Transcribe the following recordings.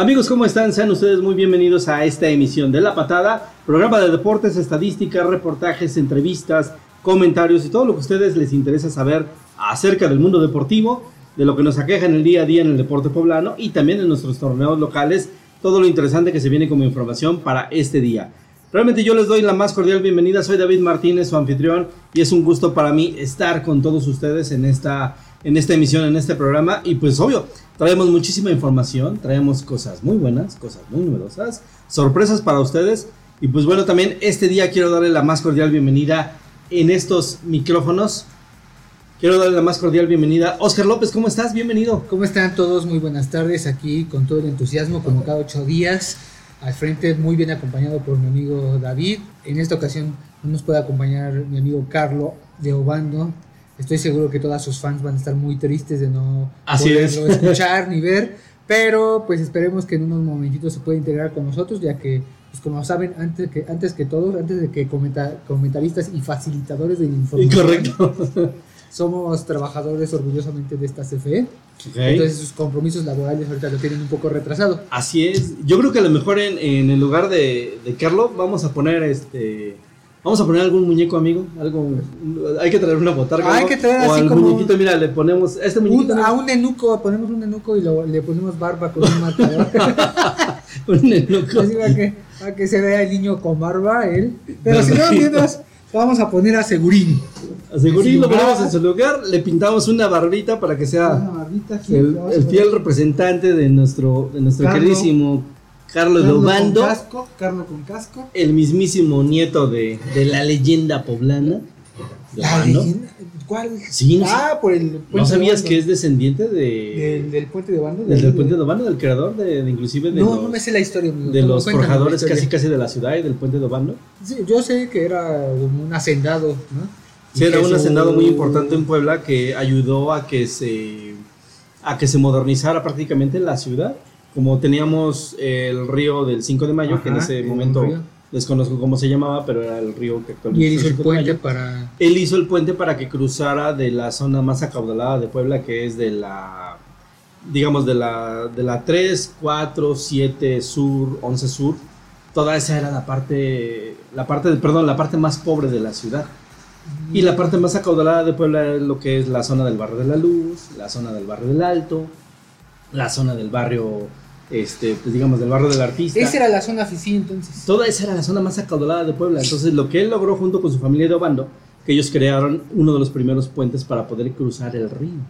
Amigos, ¿cómo están? Sean ustedes muy bienvenidos a esta emisión de La Patada, programa de deportes, estadísticas, reportajes, entrevistas, comentarios y todo lo que a ustedes les interesa saber acerca del mundo deportivo, de lo que nos aqueja en el día a día en el deporte poblano y también en nuestros torneos locales, todo lo interesante que se viene como información para este día. Realmente yo les doy la más cordial bienvenida, soy David Martínez, su anfitrión, y es un gusto para mí estar con todos ustedes en esta, en esta emisión, en este programa, y pues obvio, traemos muchísima información, traemos cosas muy buenas, cosas muy numerosas, sorpresas para ustedes, y pues bueno, también este día quiero darle la más cordial bienvenida en estos micrófonos. Quiero darle la más cordial bienvenida. Oscar López, ¿cómo estás? Bienvenido. ¿Cómo están todos? Muy buenas tardes aquí con todo el entusiasmo como cada ocho días al frente, muy bien acompañado por mi amigo David. En esta ocasión no nos puede acompañar mi amigo Carlo de Obando. Estoy seguro que todas sus fans van a estar muy tristes de no Así poderlo escuchar ni ver, pero pues esperemos que en unos momentitos se pueda integrar con nosotros, ya que, pues como saben, antes que, antes que todos, antes de que comenta, comentaristas y facilitadores de información, Incorrecto. somos trabajadores orgullosamente de esta CFE. Entonces sus compromisos laborales ahorita lo tienen un poco retrasado. Así es. Yo creo que a lo mejor en, en el lugar de, de Carlo vamos a poner este. Vamos a poner algún muñeco amigo, algo, hay que traer una botarga. Hay ¿no? que traer o así como- muñequito, mira, le ponemos este Un- muñequito. ¿no? a un enuco, ponemos un enuco y lo- le ponemos barba con un marcador. Un enuco. Así para que, para que se vea el niño con barba, él. Pero si no, mientras vamos a poner a Segurín. A Segurín lo ponemos lugar. en su lugar, le pintamos una barbita para que Una sea barbita aquí, el, el fiel representante de nuestro, de nuestro queridísimo Carlos Carlo Dobando, con casco, Carlo con casco. el mismísimo nieto de, de la leyenda poblana. de La Obando. leyenda- ¿Cuál? Sí, no sé. ah, por el puente ¿No sabías de Obando. que es descendiente de, del, del puente de Bando? del, del puente de Obando, del creador de, de inclusive de No, los, no me sé la historia. amigo. de los Cuéntame la forjadores casi casi de la ciudad y del puente de Obando? Sí, yo sé que era un hacendado, ¿no? Sí, era un hacendado muy importante en Puebla que ayudó a que se a que se modernizara prácticamente la ciudad. Como teníamos el río del 5 de mayo, que en ese momento desconozco cómo se llamaba, pero era el río que actualmente Y él hizo el 5 de puente mayo. para. Él hizo el puente para que cruzara de la zona más acaudalada de Puebla, que es de la, digamos, de la, de la 3, 4, 7 sur, 11 sur. Toda esa era la parte, la parte, de- perdón, la parte más pobre de la ciudad. Y la parte más acaudalada de Puebla es lo que es la zona del barrio de la Luz, la zona del barrio del Alto, la zona del barrio, este, pues digamos, del barrio del Artista. Esa era la zona FICI entonces. Toda esa era la zona más acaudalada de Puebla. Entonces, lo que él logró junto con su familia de Obando, que ellos crearon uno de los primeros puentes para poder cruzar el río.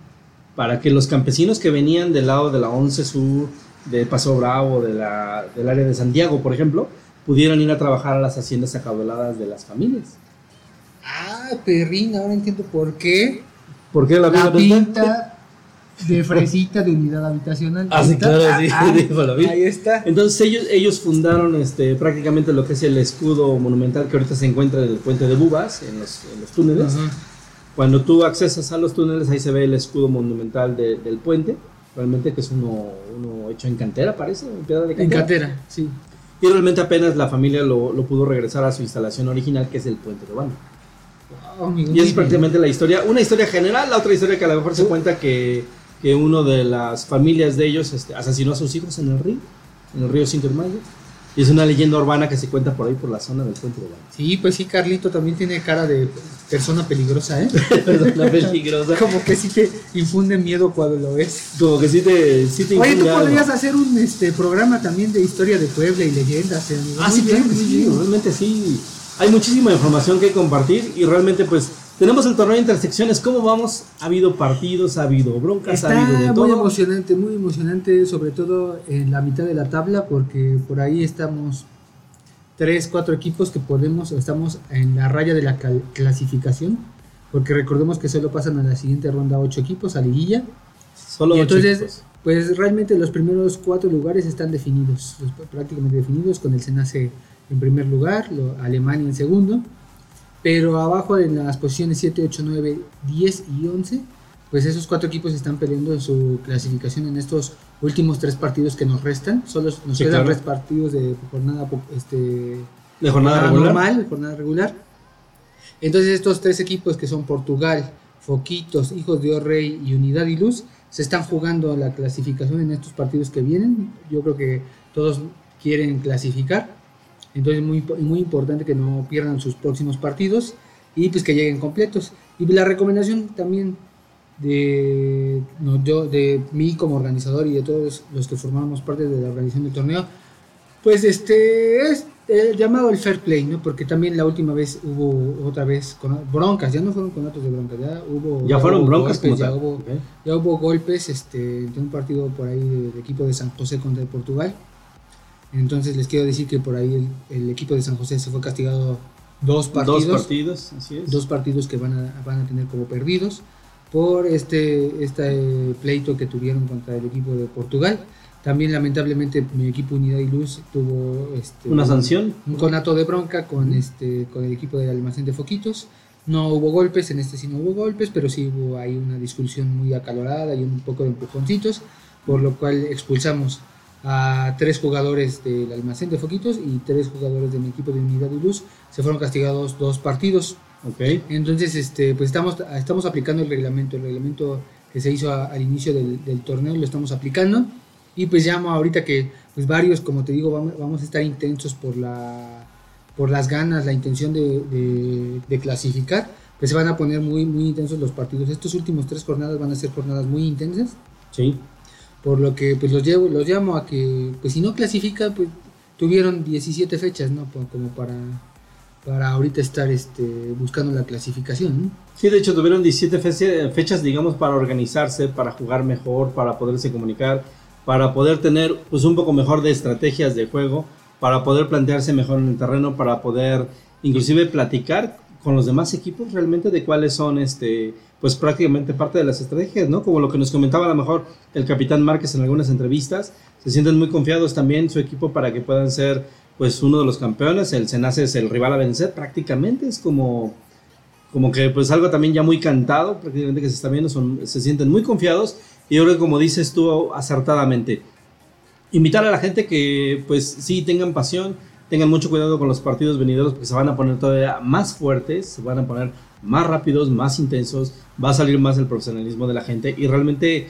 Para que los campesinos que venían del lado de la 11 Sur, de Paso Bravo, de la, del área de Santiago, por ejemplo, pudieran ir a trabajar a las haciendas acaudaladas de las familias. Ah, perrín, ahora entiendo por qué. ¿Por qué la, La pinta de fresita de unidad habitacional. Ah, sí, Ahí está. claro, sí, Ah, dijo la vida. Ahí está. Entonces ellos, ellos fundaron este, prácticamente lo que es el escudo monumental que ahorita se encuentra en el puente de Bubas, en los, en los túneles. Ajá. Cuando tú accesas a los túneles, ahí se ve el escudo monumental de- del puente, realmente que es uno, uno hecho en cantera, parece, en piedra de En cantera. cantera, sí. Y realmente apenas la familia lo, lo pudo regresar a su instalación original, que es el puente de Obando. Wow, Y es prácticamente la historia, una historia general, la otra historia que a lo mejor se cuenta que, que uno de las familias de ellos este, asesinó a sus hijos en el río, en el río 5 de Mayo. Y es una leyenda urbana que se cuenta por ahí, por la zona del puente de Obando. Sí, pues sí, Carlito también tiene cara de persona peligrosa, ¿eh? Perdón, la peligrosa. Como que sí te infunde miedo cuando lo ves. Como que sí te, sí te Oye, tú infunde algo. podrías hacer un este programa también de historia de Puebla y leyendas, ¿eh? Ah, Muy sí, bien, claro sí, bien. realmente sí. Hay muchísima información que compartir y realmente pues tenemos el torneo de intersecciones. ¿Cómo vamos? Ha habido partidos, ha habido broncas, ha habido de Está muy todo. emocionante, muy emocionante, sobre todo en la mitad de la tabla, porque por ahí estamos tres, cuatro equipos que podemos, estamos en la raya de la cal- clasificación, porque recordemos que solo pasan a la siguiente ronda ocho equipos, a liguilla, Solo y ocho entonces, equipos. pues realmente los primeros cuatro lugares están definidos, prácticamente definidos, con el Senace en primer lugar, lo- Alemania en segundo, pero abajo en las posiciones 7, 8, 9, 10 y 11, pues esos cuatro equipos están peleando su clasificación en estos últimos tres partidos que nos restan. Solo nos Sí, quedan claro. tres partidos de jornada este, De jornada regular. normal, jornada regular. Entonces estos tres equipos que son Portugal, Foquitos, Hijos de Rey y Unidad y Luz se están jugando la clasificación en estos partidos que vienen. Yo creo que todos quieren clasificar. Entonces es muy, muy importante que no pierdan sus próximos partidos y pues que lleguen completos. Y la recomendación también de, yo, de mí como organizador y de todos los que formamos parte de la organización del torneo, pues este es el llamado el fair play, ¿no? Porque también la última vez hubo otra vez con, broncas, ya no fueron con de broncas, ya hubo ya, fueron broncas, golpes, ya, hubo, ya hubo golpes, este, de un partido por ahí del equipo de San José contra el Portugal. Entonces les quiero decir que por ahí el, equipo de San José se fue castigado dos partidos. Dos partidos, así es. Dos partidos que van a, van a tener como perdidos por este, este pleito que tuvieron contra el equipo de Portugal. También lamentablemente mi equipo Unidad y Luz tuvo este, una sanción, un conato de bronca con este con el equipo del almacén de Foquitos. No hubo golpes, en este sí no hubo golpes, pero sí hubo ahí una discusión muy acalorada y un poco de empujoncitos, por lo cual expulsamos a tres jugadores del almacén de Foquitos y tres jugadores de mi equipo de Unidad y Luz. Se fueron castigados dos partidos. Okay. Entonces, este, pues estamos, estamos aplicando el reglamento, el reglamento que se hizo al inicio del, del torneo lo estamos aplicando y pues llamo ahorita que pues varios, como te digo, vamos, a estar intensos por, la, por las ganas, la intención de, de, clasificar, pues se van a poner muy, muy intensos los partidos. Estos últimos tres jornadas van a ser jornadas muy intensas. Sí. Por lo que pues los, llevo, los llamo a que, pues si no clasifica, pues tuvieron 17 fechas, ¿no? Como para, para ahorita estar este, buscando la clasificación, ¿no? Sí, de hecho tuvieron 17 fechas, digamos, para organizarse, para jugar mejor, para poderse comunicar para poder tener pues un poco mejor de estrategias de juego, para poder plantearse mejor en el terreno, para poder inclusive platicar con los demás equipos realmente de cuáles son este pues prácticamente parte de las estrategias, ¿no? Como lo que nos comentaba a lo mejor el capitán Márquez en algunas entrevistas, se sienten muy confiados también su equipo para que puedan ser pues uno de los campeones, el Senace es el rival a vencer prácticamente, es como como que pues algo también ya muy cantado, prácticamente que se está viendo, son, se sienten muy confiados y yo creo que como dices tú acertadamente, invitar a la gente que pues sí tengan pasión, tengan mucho cuidado con los partidos venideros porque se van a poner todavía más fuertes, se van a poner más rápidos, más intensos, va a salir más el profesionalismo de la gente y realmente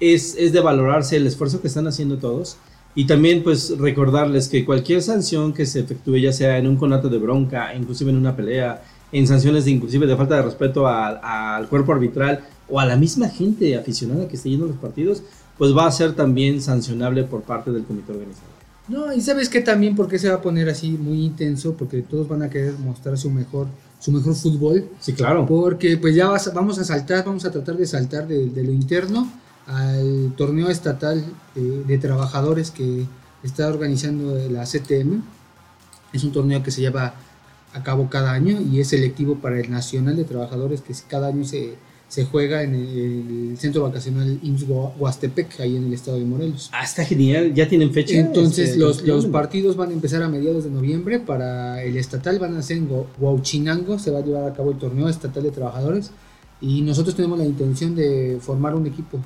es, es de valorarse el esfuerzo que están haciendo todos. Y también pues recordarles que cualquier sanción que se efectúe, ya sea en un conato de bronca, inclusive en una pelea, en sanciones de inclusive de falta de respeto al cuerpo arbitral o a la misma gente aficionada que esté yendo a los partidos, pues va a ser también sancionable por parte del comité organizador. No, y sabes que también porque se va a poner así muy intenso, porque todos van a querer mostrar su mejor, su mejor fútbol. Sí, claro. Porque pues ya vamos a saltar, vamos a tratar de saltar de, lo interno al torneo estatal de, de, trabajadores que está organizando la CTM. Es un torneo que se lleva a cabo cada año y es selectivo para el Nacional de Trabajadores que cada año se, se juega en el centro vacacional IMSS Huastepec, ahí en el estado de Morelos. Ah, está genial, ya tienen fecha. Entonces este, los, los, partidos van a empezar a mediados de noviembre, para el estatal van a ser en Huauchinango, se va a llevar a cabo el torneo estatal de trabajadores y nosotros tenemos la intención de formar un equipo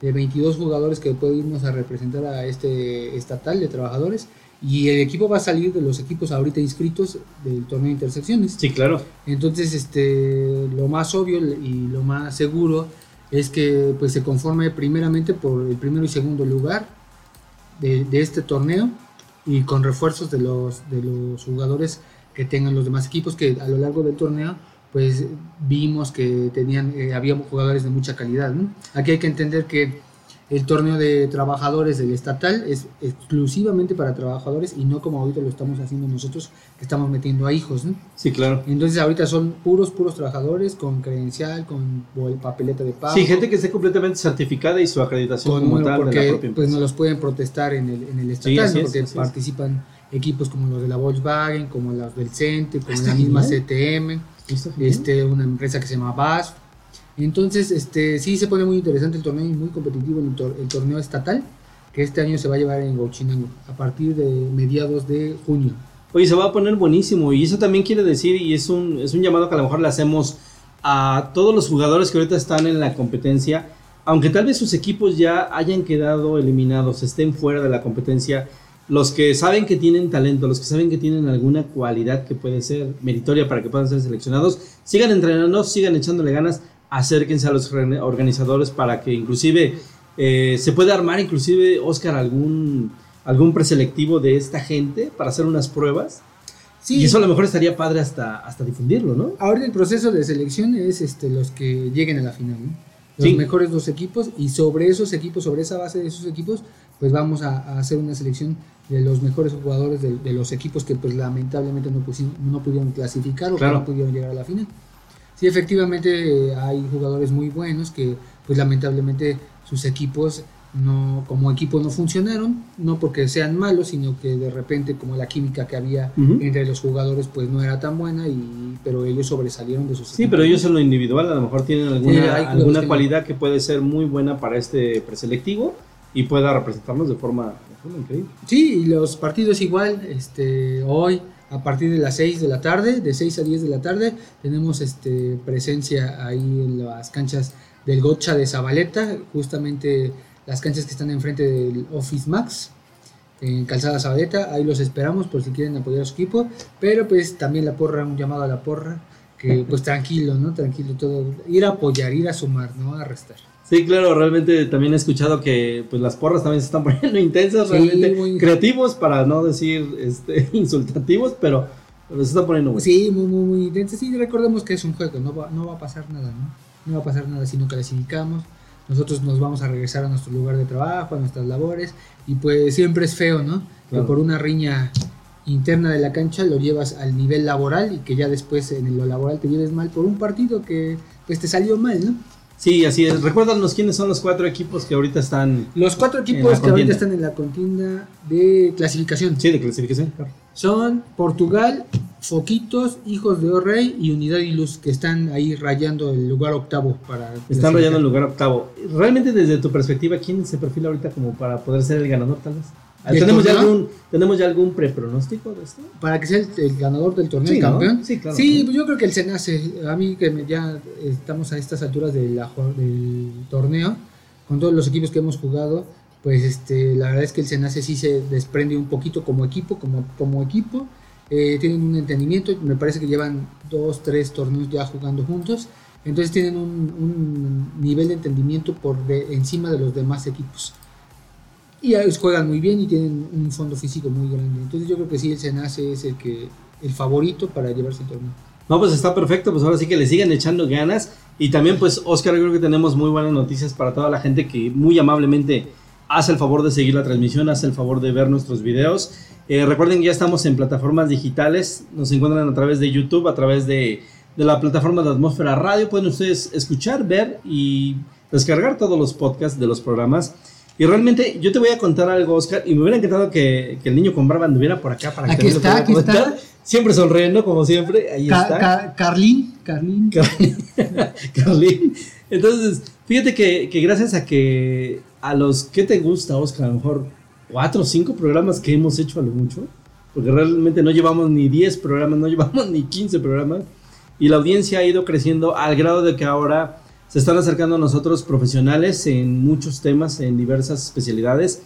de 22 jugadores que pueden irnos a representar a este estatal de trabajadores y el equipo va a salir de los equipos ahorita inscritos del torneo de intersecciones. Sí, claro. Entonces, este, lo más obvio y lo más seguro es que pues se conforme primeramente por el primero y segundo lugar de, este torneo y con refuerzos de los, de los jugadores que tengan los demás equipos que a lo largo del torneo pues vimos que tenían eh, había jugadores de mucha calidad. Aquí hay que entender que el torneo de trabajadores del estatal es exclusivamente para trabajadores y no como ahorita lo estamos haciendo nosotros, que estamos metiendo a hijos, ¿no? Sí, claro. Entonces ahorita son puros, puros trabajadores con credencial, con papeleta de pago. Sí, gente que esté completamente certificada y su acreditación como tal porque, de la propia Pues no los pueden protestar en el, en el estatal, porque participan equipos como los de la Volkswagen, como los del CENTE, como la misma CTM, este, una empresa que se llama BASF entonces, este, sí se pone muy interesante el torneo y muy competitivo el, torneo estatal, que este año se va a llevar en Gauchinango, a partir de mediados de junio. Oye, se va a poner buenísimo y eso también quiere decir, y es un, es un llamado que a lo mejor le hacemos a todos los jugadores que ahorita están en la competencia, aunque tal vez sus equipos ya hayan quedado eliminados, estén fuera de la competencia, los que saben que tienen talento, los que saben que tienen alguna cualidad que puede ser meritoria para que puedan ser seleccionados, sigan entrenando, sigan echándole ganas, acérquense a los organizadores para que inclusive eh, se pueda armar inclusive, Oscar, algún, algún preselectivo de esta gente para hacer unas pruebas. Sí. Y eso a lo mejor estaría padre hasta, hasta difundirlo, ¿no? Ahora el proceso de selección es este, los que lleguen a la final, ¿no? Los mejores dos equipos y sobre esos equipos, sobre esa base de esos equipos, pues vamos a, hacer una selección de los mejores jugadores de, los equipos que pues lamentablemente no, no pudieron clasificar o que no pudieron llegar a la final. Sí, efectivamente hay jugadores muy buenos que pues lamentablemente sus equipos no como equipo no funcionaron, no porque sean malos, sino que de repente como la química que había entre los jugadores pues no era tan buena y pero ellos sobresalieron de sus Sí, pero ellos en lo individual a lo mejor tienen alguna, alguna cualidad que puede ser muy buena para este preselectivo y pueda representarnos de forma, increíble. Sí, y los partidos igual, este hoy a partir de las 6 de la tarde, de 6 a 10 de la tarde, tenemos este presencia ahí en las canchas del Gocha de Zabaleta, justamente las canchas que están enfrente del Office Max, en Calzada Zabaleta, ahí los esperamos por si quieren apoyar a su equipo, pero pues también la porra, un llamado a la porra, que pues tranquilo, ¿no? Tranquilo todo, ir a apoyar, ir a sumar, no a restar. Sí, claro, realmente también he escuchado que pues las porras también se están poniendo intensas, realmente creativos para no decir este, insultativos, pero, se están poniendo muy. Sí, muy, muy, muy intensas. Sí, recordemos que es un juego, no va, no va a pasar nada, ¿no? No va a pasar nada si no clasificamos nosotros nos vamos a regresar a nuestro lugar de trabajo, a nuestras labores, y pues siempre es feo, ¿no? Que por una riña interna de la cancha lo llevas al nivel laboral y que ya después en lo laboral te lleves mal por un partido que pues te salió mal, ¿no? Sí, así es. Recuérdanos quiénes son los cuatro equipos que ahorita están. Los cuatro equipos que ahorita están en la contienda de clasificación. Sí, de clasificación. Son Portugal, Foquitos, Hijos de Orrey y Unidad y Luz, que están ahí rayando el lugar octavo para. Están rayando el lugar octavo. Realmente, desde tu perspectiva, ¿quién se perfila ahorita como para poder ser el ganador, tal vez? ¿Tenemos ya, algún, ¿Tenemos ya algún prepronóstico de esto? Para que sea el, ganador del torneo, el campeón. Sí, claro. Sí, pues yo creo que el Senace, a mí que ya estamos a estas alturas de la, del torneo, con todos los equipos que hemos jugado, pues este, la verdad es que el Senace sí se desprende un poquito como equipo, como, como equipo eh, tienen un entendimiento, me parece que llevan dos, tres torneos ya jugando juntos, entonces tienen un, nivel de entendimiento por encima de los demás equipos. Y juegan muy bien y tienen un fondo físico muy grande. Entonces yo creo que sí, el Senace es el, que, el favorito para llevarse el torneo. No, pues está perfecto, pues ahora sí que le sigan echando ganas. Y también pues Oscar, creo que tenemos muy buenas noticias para toda la gente que muy amablemente hace el favor de seguir la transmisión, hace el favor de ver nuestros videos. Eh, recuerden que ya estamos en plataformas digitales, nos encuentran a través de YouTube, a través de, la plataforma de Atmósfera Radio. Pueden ustedes escuchar, ver y descargar todos los podcasts de los programas. Y realmente yo te voy a contar algo, Oscar, y me hubiera encantado que, el niño con barba anduviera por acá para que aquí está, aquí está. Siempre sonriendo, como siempre. Ahí está. Carlín, Carlín. Carlín. Entonces, fíjate que, que, gracias a que a los que te gusta, Oscar, a lo mejor cuatro o cinco programas que hemos hecho a lo mucho, porque realmente no llevamos ni 10 programas, no llevamos ni 15 programas, y la audiencia ha ido creciendo al grado de que ahora se están acercando a nosotros profesionales en muchos temas, en diversas especialidades.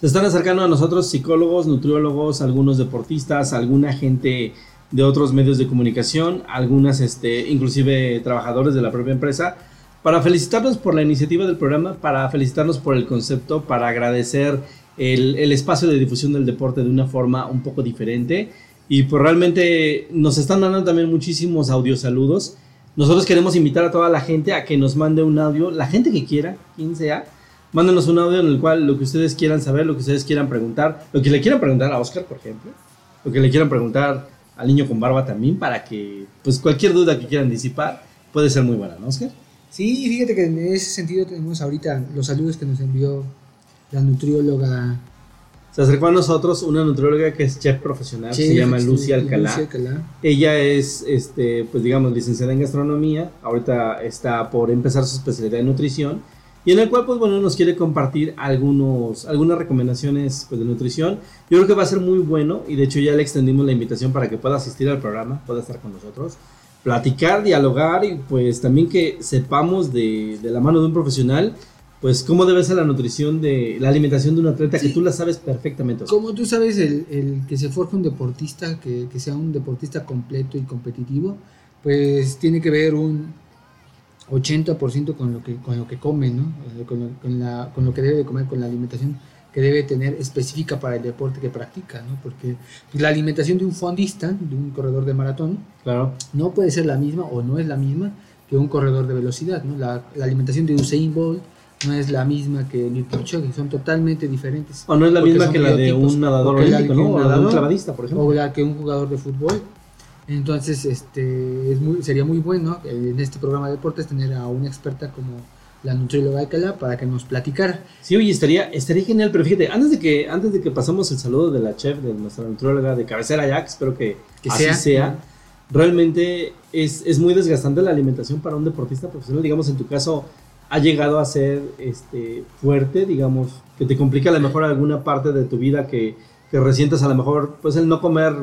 Se están acercando a nosotros psicólogos, nutriólogos, algunos deportistas, alguna gente de otros medios de comunicación, algunas, este, inclusive trabajadores de la propia empresa, para felicitarnos por la iniciativa del programa, para felicitarnos por el concepto, para agradecer el, espacio de difusión del deporte de una forma un poco diferente. Y pues realmente nos están dando también muchísimos audio saludos. Nosotros queremos invitar a toda la gente a que nos mande un audio, la gente que quiera, quien sea, mándenos un audio en el cual lo que ustedes quieran saber, lo que ustedes quieran preguntar, lo que le quieran preguntar a Oscar, por ejemplo, lo que le quieran preguntar al niño con barba también, para que pues cualquier duda que quieran disipar puede ser muy buena, ¿no, Oscar? Sí, fíjate que en ese sentido tenemos ahorita los saludos que nos envió la nutrióloga. Se acercó a nosotros una nutrióloga que es chef profesional, se llama Lucia Alcalá. Ella es, este, pues digamos, licenciada en gastronomía, ahorita está por empezar su especialidad en nutrición, y en el cual, pues bueno, nos quiere compartir algunos, algunas recomendaciones pues, de nutrición. Yo creo que va a ser muy bueno, y de hecho ya le extendimos la invitación para que pueda asistir al programa, pueda estar con nosotros platicar, dialogar y pues también que sepamos de, la mano de un profesional pues cómo debe ser la nutrición de la alimentación de un atleta que tú la sabes perfectamente. Como tú sabes, el, que se forje un deportista, que, sea un deportista completo y competitivo, pues tiene que ver un, 80% con lo que con lo que come, ¿no? Con lo, con, la, con lo que debe de comer, con la alimentación que debe tener específica para el deporte que practica, ¿no? Porque la alimentación de un fondista, de un corredor de maratón, claro. no puede ser la misma o no es la misma que un corredor de velocidad, ¿no? La, la alimentación de Usain Bolt no es la misma que el Kipchoge, son totalmente diferentes. O no es la misma que la de un nadador olímpico, ¿no? O la de un clavadista, por ejemplo. O la que un jugador de fútbol. Entonces, este, es muy, sería muy bueno en este programa de deportes tener a una experta como la nutrióloga Alcalá para que nos platicara. Sí, oye, estaría, estaría genial, pero fíjate, antes de que, antes de que pasamos el saludo de la chef, de nuestra nutrióloga de cabecera Jack, espero que, así sea, realmente es, es muy desgastante la alimentación para un deportista profesional, digamos, en tu caso, ha llegado a ser este, fuerte, digamos, que te complica a lo mejor alguna parte de tu vida que, que resientas a lo mejor, pues el no comer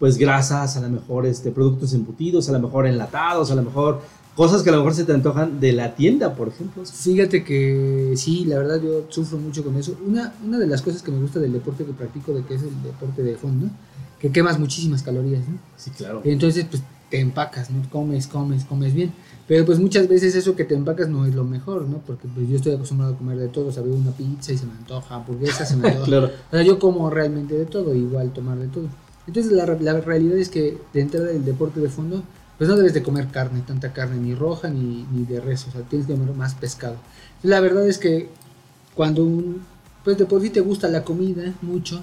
pues grasas, a lo mejor este, productos embutidos, a lo mejor enlatados, a lo mejor cosas que a lo mejor se te antojan de la tienda, por ejemplo. Fíjate que sí, la verdad yo sufro mucho con eso. Una, una de las cosas que me gusta del deporte que practico, de que es el deporte de fondo, que quemas muchísimas calorías, ¿no? Sí, claro. Entonces, pues te empacas, ¿no? Comes, comes, comes bien. Pero pues muchas veces eso que te empacas no es lo mejor, ¿no? Porque pues yo estoy acostumbrado a comer de todo, saber una pizza y se me antoja, hamburguesa se me antoja. claro. O sea, yo como realmente de todo, igual tomar de todo. Entonces la, la realidad es que de entrada del deporte de fondo, pues no debes de comer carne, tanta carne, ni roja ni, ni de res, o sea, tienes que comer más pescado. La verdad es que cuando un, pues de por sí te gusta la comida mucho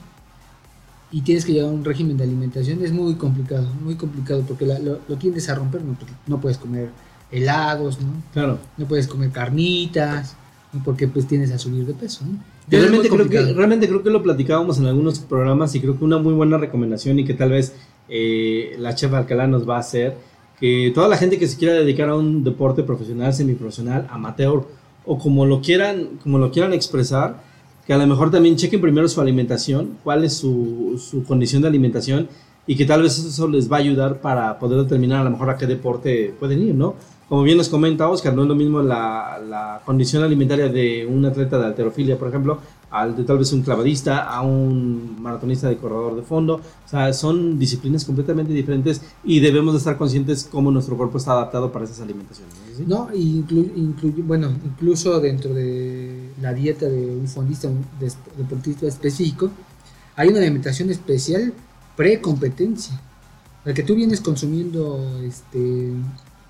y tienes que llevar un régimen de alimentación, es muy complicado, muy complicado, porque lo, lo, tiendes a romper, no, no puedes comer helados, ¿no? Claro. No puedes comer carnitas, ¿no? porque pues tienes a subir de peso, ¿no? Realmente creo, que, realmente creo que lo platicábamos en algunos programas y creo que una muy buena recomendación y que tal vez eh, la chef Alcalá nos va a hacer, que toda la gente que se quiera dedicar a un deporte profesional, semiprofesional, amateur o como lo quieran, como lo quieran expresar, que a lo mejor también chequen primero su alimentación, cuál es su, su condición de alimentación y que tal vez eso les va a ayudar para poder determinar a lo mejor a qué deporte pueden ir, ¿no? Como bien nos comenta Oscar, no es lo mismo la, condición alimentaria de un atleta de alterofilia, por ejemplo, al de tal vez un clavadista, a un maratonista de corredor de fondo. O sea, son disciplinas completamente diferentes y debemos de estar conscientes cómo nuestro cuerpo está adaptado para esas alimentaciones. No, inclu bueno, incluso dentro de la dieta de un fondista, un deportista específico, hay una alimentación especial pre-competencia. La que tú vienes consumiendo este,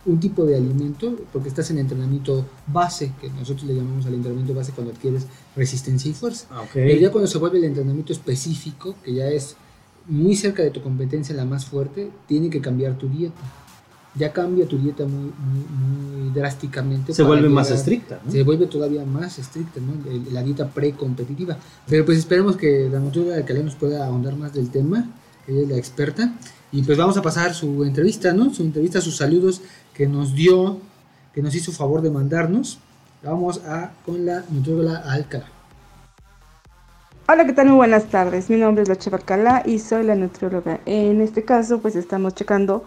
un tipo de alimento, porque estás en entrenamiento base, que nosotros le llamamos al entrenamiento base cuando adquieres resistencia y fuerza. Ah, Pero ya cuando se vuelve el entrenamiento específico, que ya es muy cerca de tu competencia, la más fuerte, tiene que cambiar tu dieta. Ya cambia tu dieta muy, muy, drásticamente. Se vuelve más estricta. Se vuelve todavía más estricta, ¿no? La dieta precompetitiva. Pero pues esperemos que la nutrióloga de Calais nos pueda ahondar más del tema, ella es la experta. Y pues vamos a pasar su entrevista, ¿no? Su entrevista, sus saludos que nos dio, que nos hizo favor de mandarnos. Vamos a con la nutrióloga Alcalá. Hola, ¿qué tal? Muy buenas tardes. Mi nombre es la Cheva Alcalá y soy la nutrióloga. En este caso, pues estamos checando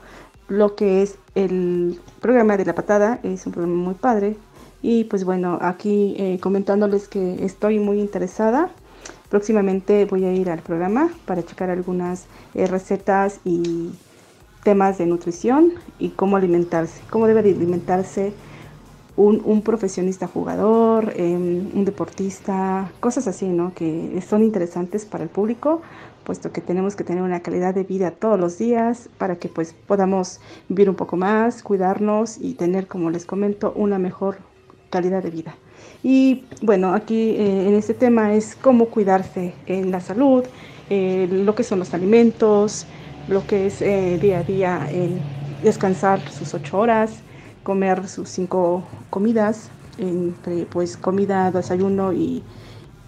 lo que es el programa de la patada. Es un programa muy padre. Y pues bueno, aquí eh, comentándoles que estoy muy interesada. Próximamente voy a ir al programa para checar algunas eh, recetas y temas de nutrición y cómo alimentarse, cómo debe de alimentarse un, un profesionista jugador, em, un deportista, cosas así, ¿no? Que son interesantes para el público, puesto que tenemos que tener una calidad de vida todos los días para que pues podamos vivir un poco más, cuidarnos y tener, como les comento, una mejor calidad de vida. Y bueno, aquí eh, en este tema es cómo cuidarse en la salud, eh, lo que son los alimentos, lo que es eh, día a día el descansar sus ocho horas, comer sus cinco comidas, entre pues comida, desayuno y,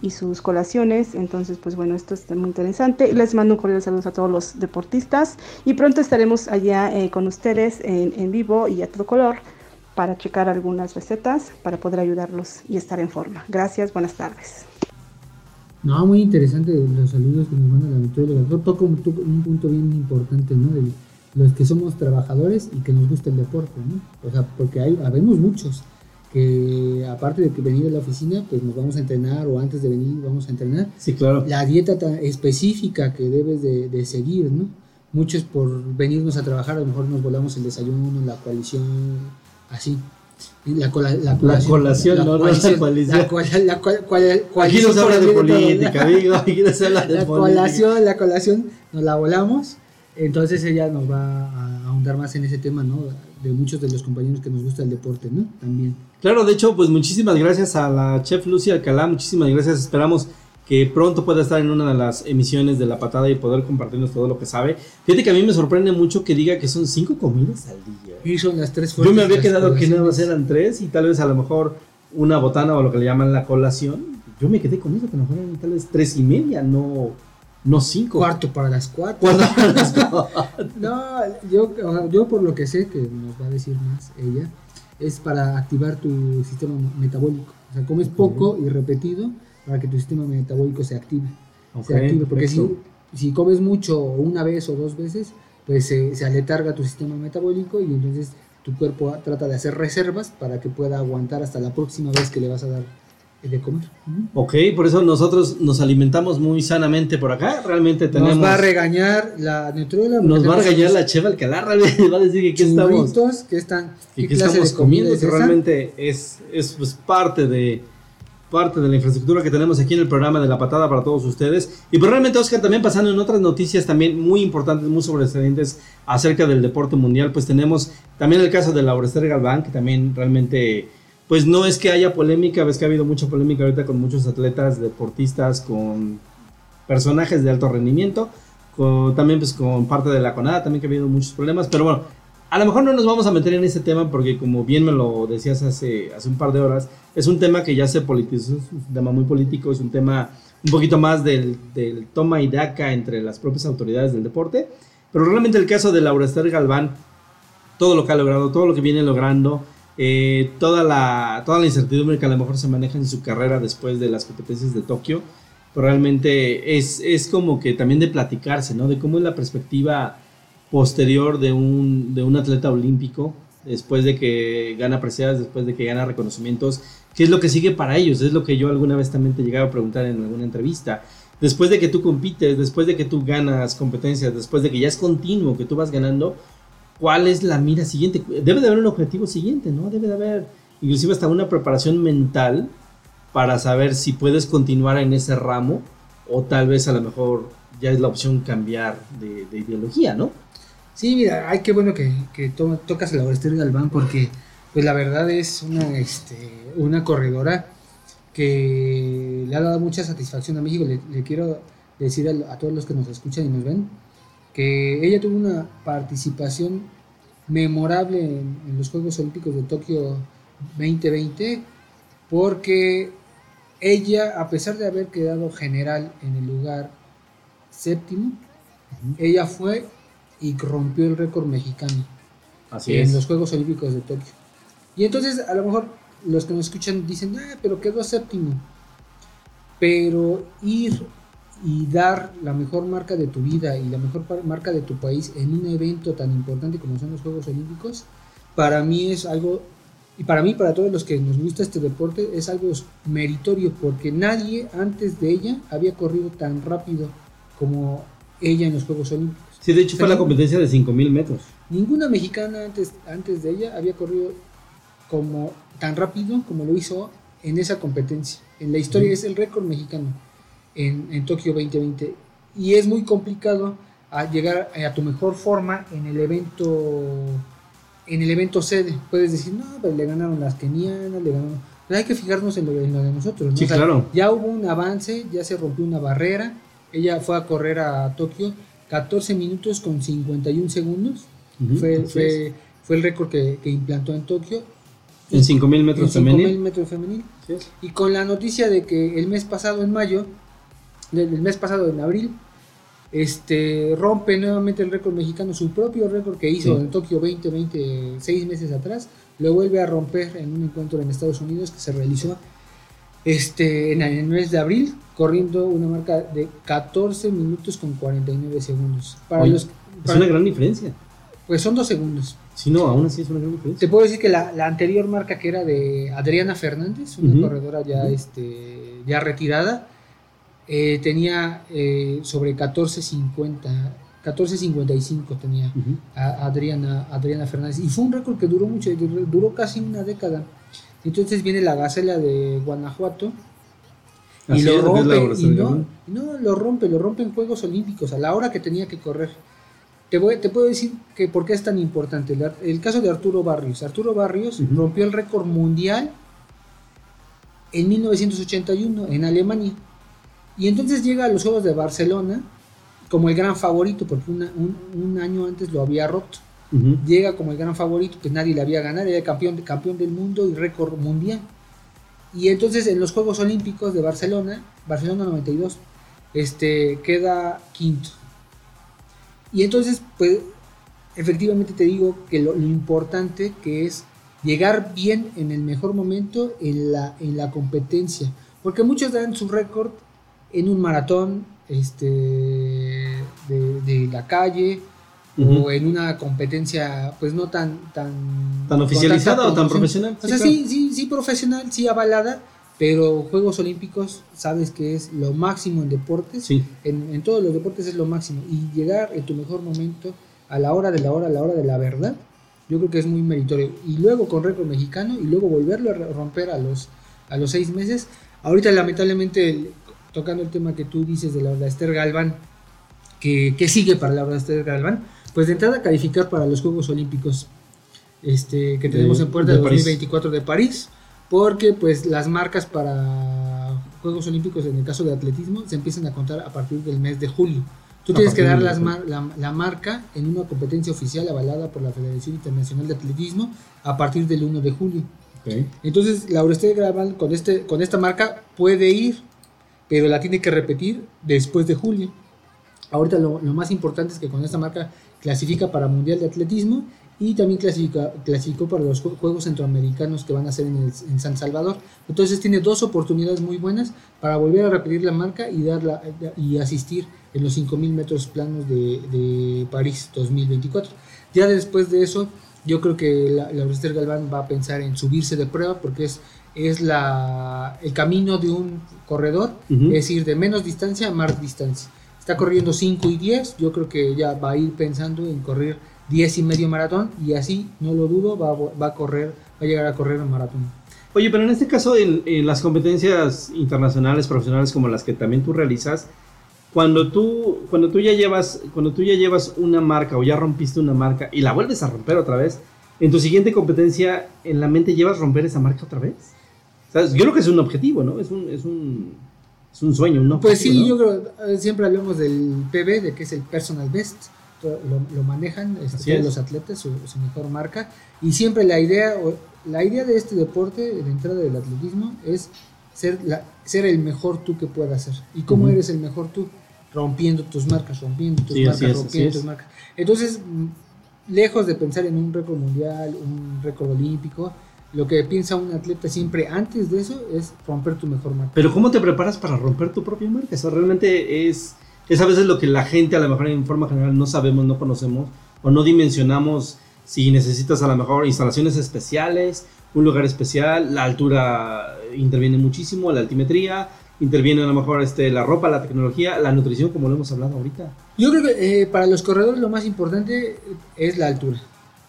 y, sus colaciones. Entonces, pues bueno, esto está muy interesante. Les mando un cordial saludos a todos los deportistas y pronto estaremos allá con ustedes en, en vivo y a todo color para checar algunas recetas para poder ayudarlos y estar en forma. Gracias, buenas tardes. No, muy interesante los saludos que nos manda la nutrióloga. Toca un, un, punto bien importante, ¿no? De los que somos trabajadores y que nos gusta el deporte, ¿no? O sea, porque hay, habemos muchos que aparte de que venir a la oficina, pues nos vamos a entrenar o antes de venir vamos a entrenar. Sí, claro. La dieta específica que debes de, de seguir, ¿no? Muchos por venirnos a trabajar a lo mejor nos volamos el desayuno, la coalición, así. La, cola- la La colación. colación, no, no la. La, cola- la cua- cual- Aquí no se habla de política, amigo. Aquí no se habla de La política. colación, la colación nos la volamos. Entonces ella nos va a ahondar más en ese tema, ¿no? De muchos de los compañeros que nos gusta el deporte, ¿no? También. Claro, de hecho, pues muchísimas gracias a la chef Lucy Alcalá, muchísimas gracias. Esperamos que pronto pueda estar en una de las emisiones de La Patada y poder compartirnos todo lo que sabe. Fíjate que a mí me sorprende mucho que diga que son cinco comidas al día. Y son las tres Yo me había las quedado que nada más eran tres y tal vez a lo mejor una botana o lo que le llaman la colación. Yo me quedé con eso, que a lo mejor eran tal vez tres y media, no, no cinco. Cuarto para las cuatro. Cuando- No, yo, yo por lo que sé, que nos va a decir más ella, es para activar tu sistema metabólico. O sea, comes poco y repetido para que tu sistema metabólico se active. Ok, se active porque si, si comes mucho una vez o dos veces, pues se, se aletarga tu sistema metabólico y entonces tu cuerpo trata de hacer reservas para que pueda aguantar hasta la próxima vez que le vas a dar de comer. Ok, por eso nosotros nos alimentamos muy sanamente por acá. Realmente tenemos. Nos va a regañar la nutrióloga. nos va a regañar la cheva Alcalá, realmente va a decir que aquí estamos. que están y ¿qué que estamos comiendo, que realmente es, es pues, parte de parte de la infraestructura que tenemos aquí en el programa de La Patada para todos ustedes. Y pues realmente, Oscar, también pasando en otras noticias también muy importantes, muy sobresalientes acerca del deporte mundial, pues tenemos también el caso de Laura Esther Galván, que también realmente, pues no es que haya polémica, ves que ha habido mucha polémica ahorita con muchos atletas, deportistas, con personajes de alto rendimiento, también pues con parte de la CONADA, también que ha habido muchos problemas, pero bueno, a lo mejor no nos vamos a meter en ese tema porque como bien me lo decías hace, hace un par de horas, es un tema que ya se politizó, es un tema muy político, es un tema un poquito más del, del toma y daca entre las propias autoridades del deporte, pero realmente el caso de Laura Esther Galván, todo lo que ha logrado, todo lo que viene logrando, eh, toda, la, toda la incertidumbre que a lo mejor se maneja en su carrera después de las competencias de Tokio, pues realmente es, es como que también de platicarse, ¿no? De cómo es la perspectiva posterior de un, de un atleta olímpico, después de que gana preseas, después de que gana reconocimientos, ¿qué es lo que sigue para ellos? Es lo que yo alguna vez también te llegaba a preguntar en alguna entrevista. Después de que tú compites, después de que tú ganas competencias, después de que ya es continuo, que tú vas ganando, ¿cuál es la mira siguiente? Debe de haber un objetivo siguiente, ¿no? Debe de haber inclusive hasta una preparación mental para saber si puedes continuar en ese ramo o tal vez a lo mejor ya es la opción cambiar de, de ideología, ¿no? Sí, mira, ay, qué bueno que, que to- tocas a la Esther Galván porque pues la verdad es una, este, una corredora que le ha dado mucha satisfacción a México. Le, le quiero decir a, a todos los que nos escuchan y nos ven que ella tuvo una participación memorable en, en los Juegos Olímpicos de Tokio 2020 porque ella, a pesar de haber quedado general en el lugar séptimo, ella fue y rompió el récord mexicano Así en es. los Juegos Olímpicos de Tokio. Y entonces a lo mejor los que nos escuchan dicen, ah, pero quedó séptimo. Pero ir y dar la mejor marca de tu vida y la mejor marca de tu país en un evento tan importante como son los Juegos Olímpicos, para mí es algo, y para mí, para todos los que nos gusta este deporte, es algo meritorio porque nadie antes de ella había corrido tan rápido como ella en los Juegos Olímpicos. Sí, de hecho fue la competencia de 5000 metros. Ninguna mexicana antes, antes de ella había corrido como tan rápido como lo hizo en esa competencia. En la historia es el récord mexicano en, en Tokio 2020. Y es muy complicado a llegar a tu mejor forma en el evento en el evento sede. Puedes decir, no, pero le ganaron las kenianas, le ganaron... Pero hay que fijarnos en lo, en lo de nosotros. ¿no? Sí, O sea, claro. Ya hubo un avance, ya se rompió una barrera. Ella fue a correr a Tokio 14 minutos con 51 segundos. Ujú, fue, así fue, fue el récord que, que implantó en Tokio. En 5000 metros en 5000 femenil. metros femenil. Y con la noticia de que el mes pasado, en mayo, del mes pasado, en abril, este rompe nuevamente el récord mexicano, su propio récord que hizo Sí. en Tokio 2020, seis meses atrás, lo vuelve a romper en un encuentro en Estados Unidos que se realizó este, en el mes de abril, corriendo una marca de 14 minutos con 49 segundos. Para Oye, los, Es una gran diferencia. pues son dos segundos. Si no, aún así es una gran diferencia. Te puedo decir que la, la anterior marca que era de Adriana Fernández, una corredora ya, este, ya retirada, eh, tenía eh, sobre 14.50 14.55 tenía Ujú. a- Adriana, Adriana Fernández. Y fue un récord que duró mucho, dur- duró casi una década. Entonces viene la Gacela de Guanajuato y Así lo rompe. Y no, no, lo rompe, lo rompe en Juegos Olímpicos a la hora que tenía que correr. Te, voy, te puedo decir que por qué es tan importante. El, caso de Arturo Barrios. Arturo Barrios rompió el récord mundial en 1981 en Alemania. Y entonces llega a los Juegos de Barcelona como el gran favorito, porque una- un, un año antes lo había roto. Llega como el gran favorito, pues nadie le había ganado, era el campeón, campeón del mundo y récord mundial. Y entonces en los Juegos Olímpicos de Barcelona, Barcelona 92, este, queda quinto. Y entonces, pues, efectivamente te digo que lo, importante que es llegar bien en el mejor momento en la, en la competencia. Porque muchos dan su récord en un maratón este, de la calle O en una competencia pues no tan tan ¿Tan oficializada o tan profesional? o sea claro. sí sí sí profesional sí avalada pero Juegos Olímpicos sabes que es lo máximo en deportes Sí. en, en todos los deportes es lo máximo y llegar en tu mejor momento a la hora de la hora a la hora de la verdad yo creo que es muy meritorio y luego con récord mexicano y luego volverlo a romper a los a los seis meses ahorita lamentablemente el- tocando el tema que tú dices de la de Esther Galván que, que sigue para la de Esther Galván pues de entrada calificar para los Juegos Olímpicos este, que De- tenemos en puerta de de París. 2024 de París porque pues las marcas para Juegos Olímpicos en el caso de atletismo se empiezan a contar a partir del mes de julio. Tú A tienes que dar las de mar- la, la marca en una competencia oficial avalada por la Federación Internacional de Atletismo a partir del 1 de julio. Ok. Entonces, Laureste Graval con, este, con esta marca puede ir, pero la tiene que repetir después de julio. Ahorita lo, lo más importante es que con esta marca clasifica para Mundial de Atletismo y también clasifica, clasificó para los Jue- Juegos Centroamericanos que van a ser en, el- en San Salvador. Entonces tiene dos oportunidades muy buenas para volver a repetir la marca y, darla, y asistir en los 5.000 metros planos de, de París 2024. Ya después de eso, yo creo que la, Laurester Galván va a pensar en subirse de prueba porque es, es la, el camino de un corredor, es ir de menos distancia a más distancia. Está corriendo 5 y 10, yo creo que ya va a ir pensando en correr 10 y medio maratón y así, no lo dudo, va, a- correr, va a llegar a correr un maratón. Oye, pero en este caso, en, en las competencias internacionales, profesionales como las que también tú realizas, cuando tú, cuando tú ya llevas, cuando tú ya llevas una marca o ya rompiste una marca y la vuelves a romper otra vez, en tu siguiente competencia, en la mente llevas romper esa marca otra vez. ¿Sabes? Yo creo que es un objetivo, ¿no? Es un, es un, es un sueño, un Pues sí, ¿no? yo creo, eh, siempre hablamos del PB, de que es el personal best, lo, lo manejan este, los atletas, su, su mejor marca, y siempre la idea, o- la idea de este deporte, de entrada del atletismo, es ser, la, ser el mejor tú que puedas ser. ¿Y cómo eres el mejor tú? Rompiendo tus marcas, rompiendo tus Sí, marcas, es, rompiendo tus es. marcas. Entonces, mm, lejos de pensar en un récord mundial, un récord olímpico, lo que piensa un atleta siempre antes de eso es romper tu mejor marca. Pero ¿cómo te preparas para romper tu propia marca? Eso realmente es, es a veces lo que la gente a lo mejor en forma general no sabemos, no conocemos o no dimensionamos si necesitas a lo mejor instalaciones especiales, un lugar especial, la altura interviene muchísimo, la altimetría, interviene a lo mejor este, la ropa, la tecnología, la nutrición, como lo hemos hablado ahorita. Yo creo que eh, para los corredores lo más importante es la altura.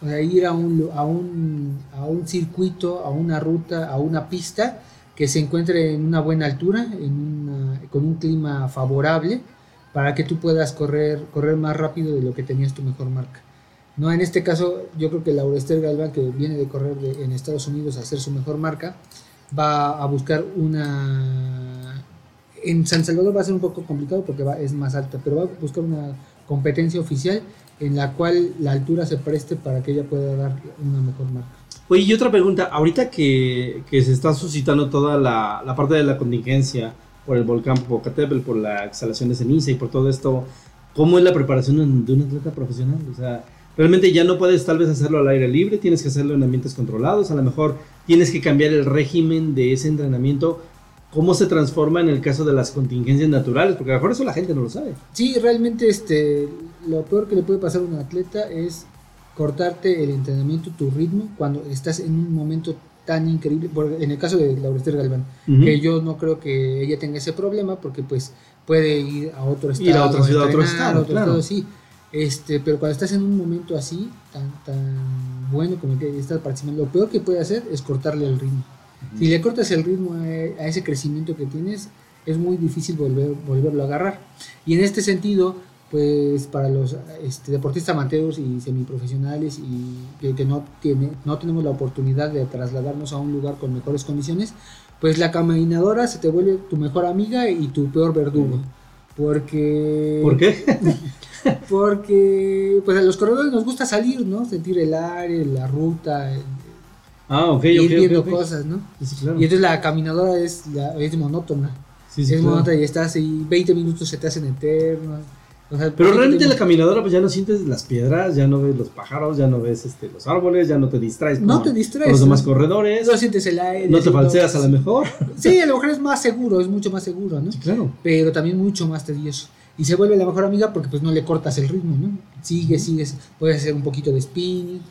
O sea, ir a un, a, un, a un circuito, a una ruta, a una pista que se encuentre en una buena altura, en una- con un clima favorable, para que tú puedas correr, correr más rápido de lo que tenías tu mejor marca. No, en este caso, yo creo que Laura Esther Galván, que viene de correr de- en Estados Unidos a hacer su mejor marca, va a buscar una... En San Salvador va a ser un poco complicado porque va, es más alta, pero va a buscar una competencia oficial en la cual la altura se preste para que ella pueda dar una mejor marca. Oye, y otra pregunta, ahorita que, que se está suscitando toda la, la parte de la contingencia por el volcán Popocatépetl, por la exhalación de ceniza y por todo esto, ¿cómo es la preparación de un atleta profesional? O sea, realmente ya no puedes tal vez hacerlo al aire libre, tienes que hacerlo en ambientes controlados, a lo mejor tienes que cambiar el régimen de ese entrenamiento. ¿Cómo se transforma en el caso de las contingencias naturales? Porque a lo mejor eso la gente no lo sabe. Sí, realmente este, lo peor que le puede pasar a un atleta es cortarte el entrenamiento, tu ritmo, cuando estás en un momento tan increíble. En el caso de Laurester Galván, Ujú. que yo no creo que ella tenga ese problema porque pues puede ir a otro estado, Ir a otra ciudad, a otro estado, otro claro. estado, sí. Este, pero cuando estás en un momento así, tan, tan bueno como el que estás participando, lo peor que puede hacer es cortarle el ritmo. Si le cortas el ritmo a, a ese crecimiento que tienes, es muy difícil volver, volverlo a agarrar. Y en este sentido, pues para los este, deportistas amateurs y semiprofesionales y que, no, tiene, no tenemos la oportunidad de trasladarnos a un lugar con mejores condiciones, pues la caminadora se te vuelve tu mejor amiga y tu peor verdugo. Porque... ¿Por qué? porque pues a los corredores nos gusta salir, ¿no? Sentir el aire, la ruta, el- Ah, ok, ir ok, viendo ok, ok. cosas, ¿no? Sí, claro. Y entonces la caminadora es, la- es monótona. Sí, sí, es claro. monótona y estás ahí, 20 minutos se te hacen eternos. Pero realmente la caminadora pues ya no sientes las piedras, ya no ves los pájaros, ya no ves este, los árboles, ya no te distraes No te distraes, con los demás corredores, No sientes el aire. no te falseas a lo mejor. Sí, a lo mejor es más seguro, es mucho más seguro, ¿no? Sí, claro. Pero también mucho más tedioso. Y se vuelve la mejor amiga porque pues no le cortas el ritmo, ¿no? Sigues, sigues, puedes hacer un poquito de spinning.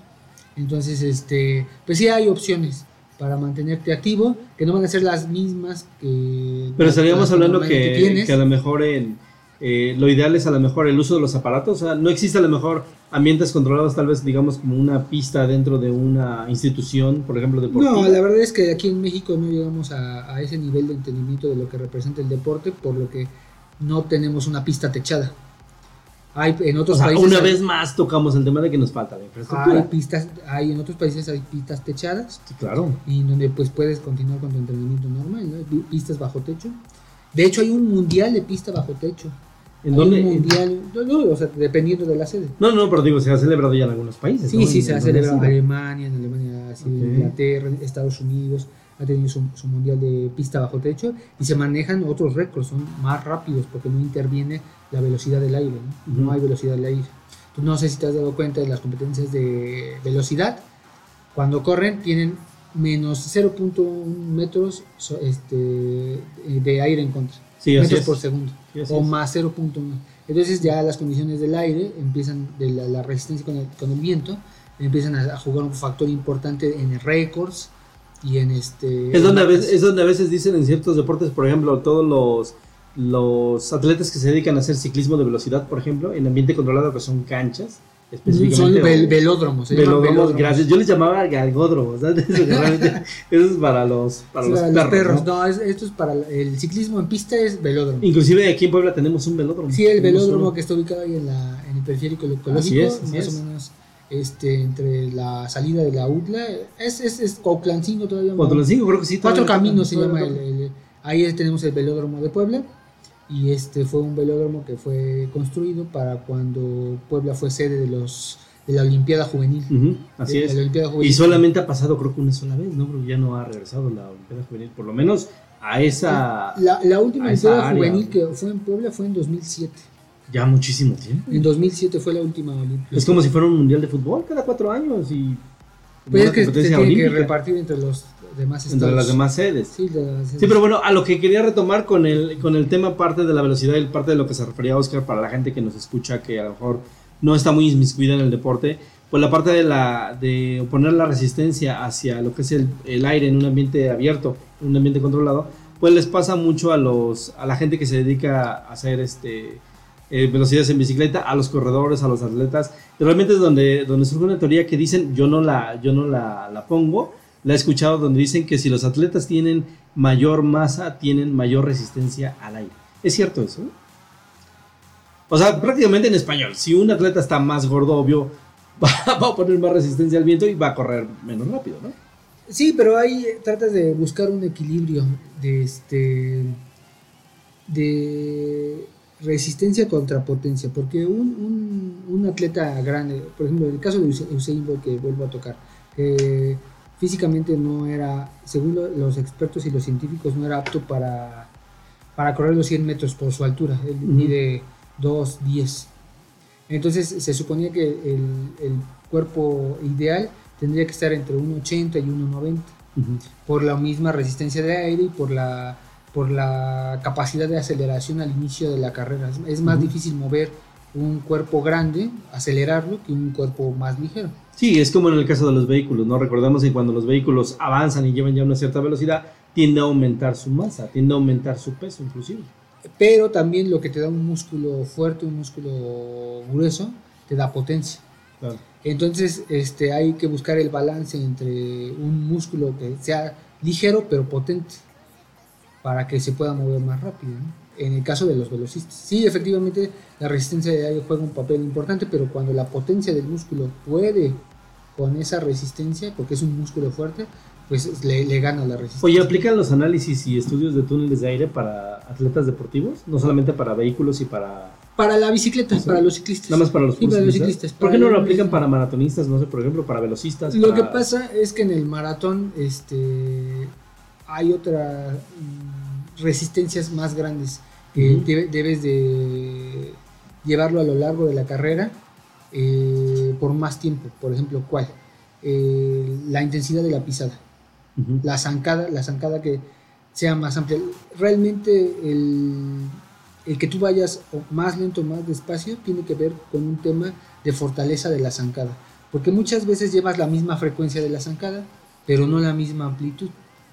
Entonces, este, pues sí hay opciones para mantenerte activo, que no van a ser las mismas que... Pero estaríamos hablando que, que a lo mejor en, eh, lo ideal es a lo mejor el uso de los aparatos. O sea, no existe a lo mejor ambientes controlados, tal vez digamos como una pista dentro de una institución, por ejemplo, deportiva. No, la verdad es que aquí en México no llegamos a, a ese nivel de entendimiento de lo que representa el deporte, por lo que no tenemos una pista techada. Hay en O otros sea, países una hay- vez más tocamos el tema de que nos falta la infraestructura. hay pistas, hay en otros países hay pistas techadas Sí, claro. y donde pues puedes continuar con tu entrenamiento normal, ¿no? Pi- Pistas bajo techo. De hecho hay un mundial de pista bajo techo. ¿En Hay dónde? Un mundial, no, no, o sea, dependiendo de la sede. No, no, pero digo, se ha celebrado ya en algunos países. Sí, ¿no? sí, En se ha celebrado en Alemania, en Alemania, ha sido Ok. Inglaterra, en Estados Unidos, ha tenido su, su mundial de pista bajo techo y se manejan otros récords, son más rápidos porque no interviene la velocidad del aire, ¿no? No hay velocidad del aire. Entonces, no sé si te has dado cuenta de las competencias de velocidad, cuando corren tienen menos 0.1 metros este, de aire en contra, Sí, metros es. por segundo Sí, o es. más 0.1. Entonces ya las condiciones del aire empiezan, de la, la resistencia con el, con el viento, empiezan a, a jugar un factor importante en récords y en este... Es donde, a veces, es donde a veces dicen en ciertos deportes, por ejemplo, todos los, los atletas que se dedican a hacer ciclismo de velocidad, por ejemplo, en ambiente controlado, que son canchas, Son vel- velódromos. se velódromos, velódromos. gracias. Yo les llamaba galgódromos, ¿sabes? Realmente, eso es para los, para Sí, los, para perros, los perros. ¿no? No, es- esto es para el- ciclismo en pista es velódromo. Inclusive aquí en Puebla tenemos un velódromo. Sí, el velódromo uno. que está ubicado ahí en, la, en el periférico ecológico, Así es, así más es. o menos este, entre la salida de la UTLA, es, es, es Cuautlancingo todavía. ¿no? Cuautlancingo, creo que sí. Cuatro Caminos se llama el- ahí tenemos el velódromo de Puebla y este fue un velódromo que fue construido para cuando Puebla fue sede de los de la Olimpiada Juvenil. Así De- es. de Juvenil. Y solamente ha pasado creo que una sola vez, ¿no? Porque ya no ha regresado la Olimpiada Juvenil, por lo menos a esa... la, la última Olimpiada. Juvenil que fue en Puebla fue en 2007. Ya muchísimo tiempo. En 2007 fue la última Olimpiada. Es como si fuera un mundial de fútbol cada cuatro años y Pues es que se tiene que repartir entre los demás estados. entre las demás sedes. Sí, las- Sí, pero bueno, a lo que quería retomar con el, con el tema parte de la velocidad y parte de lo que se refería Oscar para la gente que nos escucha que a lo mejor no está muy inmiscuida en el deporte, pues la parte de la de poner la resistencia hacia lo que es el, el aire en un ambiente abierto, en un ambiente controlado, pues les pasa mucho a los a la gente que se dedica a hacer este eh, velocidades en bicicleta, a los corredores, a los atletas. Y realmente es donde, donde surge una teoría que dicen, yo no la, yo no la, la pongo, la he escuchado donde dicen que si los atletas tienen mayor masa, tienen mayor resistencia al aire. ¿Es cierto eso? O sea, prácticamente en español, si un atleta está más gordo, obvio, va, a poner más resistencia al viento y va a correr menos rápido, ¿no? Sí, pero ahí tratas de buscar un equilibrio de este de resistencia contra potencia, porque un, un, atleta grande, por ejemplo, en el caso de Usain Bolt que vuelvo a tocar, que físicamente no era, según lo- los expertos y los científicos, no era apto para, para correr los 100 metros por su altura, él Ujú. mide 2.10. Entonces se suponía que el, el cuerpo ideal tendría que estar entre 1.80 y 1.90 por la misma resistencia de aire y por la por la capacidad de aceleración al inicio de la carrera. Es, es más difícil mover un cuerpo grande, acelerarlo, que un cuerpo más ligero. Sí, es como en el caso de los vehículos, ¿no? Recordemos que cuando los vehículos avanzan y llevan ya una cierta velocidad, tiende a aumentar su masa, tiende a aumentar su peso inclusive. Pero también lo que te da un músculo fuerte, un músculo grueso, te da potencia. Claro. Entonces, este, hay que buscar el balance entre un músculo que sea ligero pero potente para que se pueda mover más rápido. ¿no? En el caso de los velocistas, sí, efectivamente, la resistencia de aire juega un papel importante, pero cuando la potencia del músculo puede con esa resistencia, porque es un músculo fuerte, pues le, le gana la resistencia. Oye, ¿aplican los análisis y estudios de túneles de aire para atletas deportivos? No solamente para vehículos y para... Para la bicicleta, Sí. para los ciclistas. Nada más para los Sí, para los ciclistas. ¿Por qué no lo aplican para maratonistas? No sé, por ejemplo, para velocistas. Lo que pasa es que en el maratón este, hay otras mm, resistencias más grandes que debes de llevarlo a lo largo de la carrera eh, por más tiempo. Por ejemplo, ¿cuál? Eh, la intensidad de la pisada, la zancada, la zancada que sea más amplia. Realmente el, el que tú vayas más lento o más despacio tiene que ver con un tema de fortaleza de la zancada. Porque muchas veces llevas la misma frecuencia de la zancada, pero no la misma amplitud.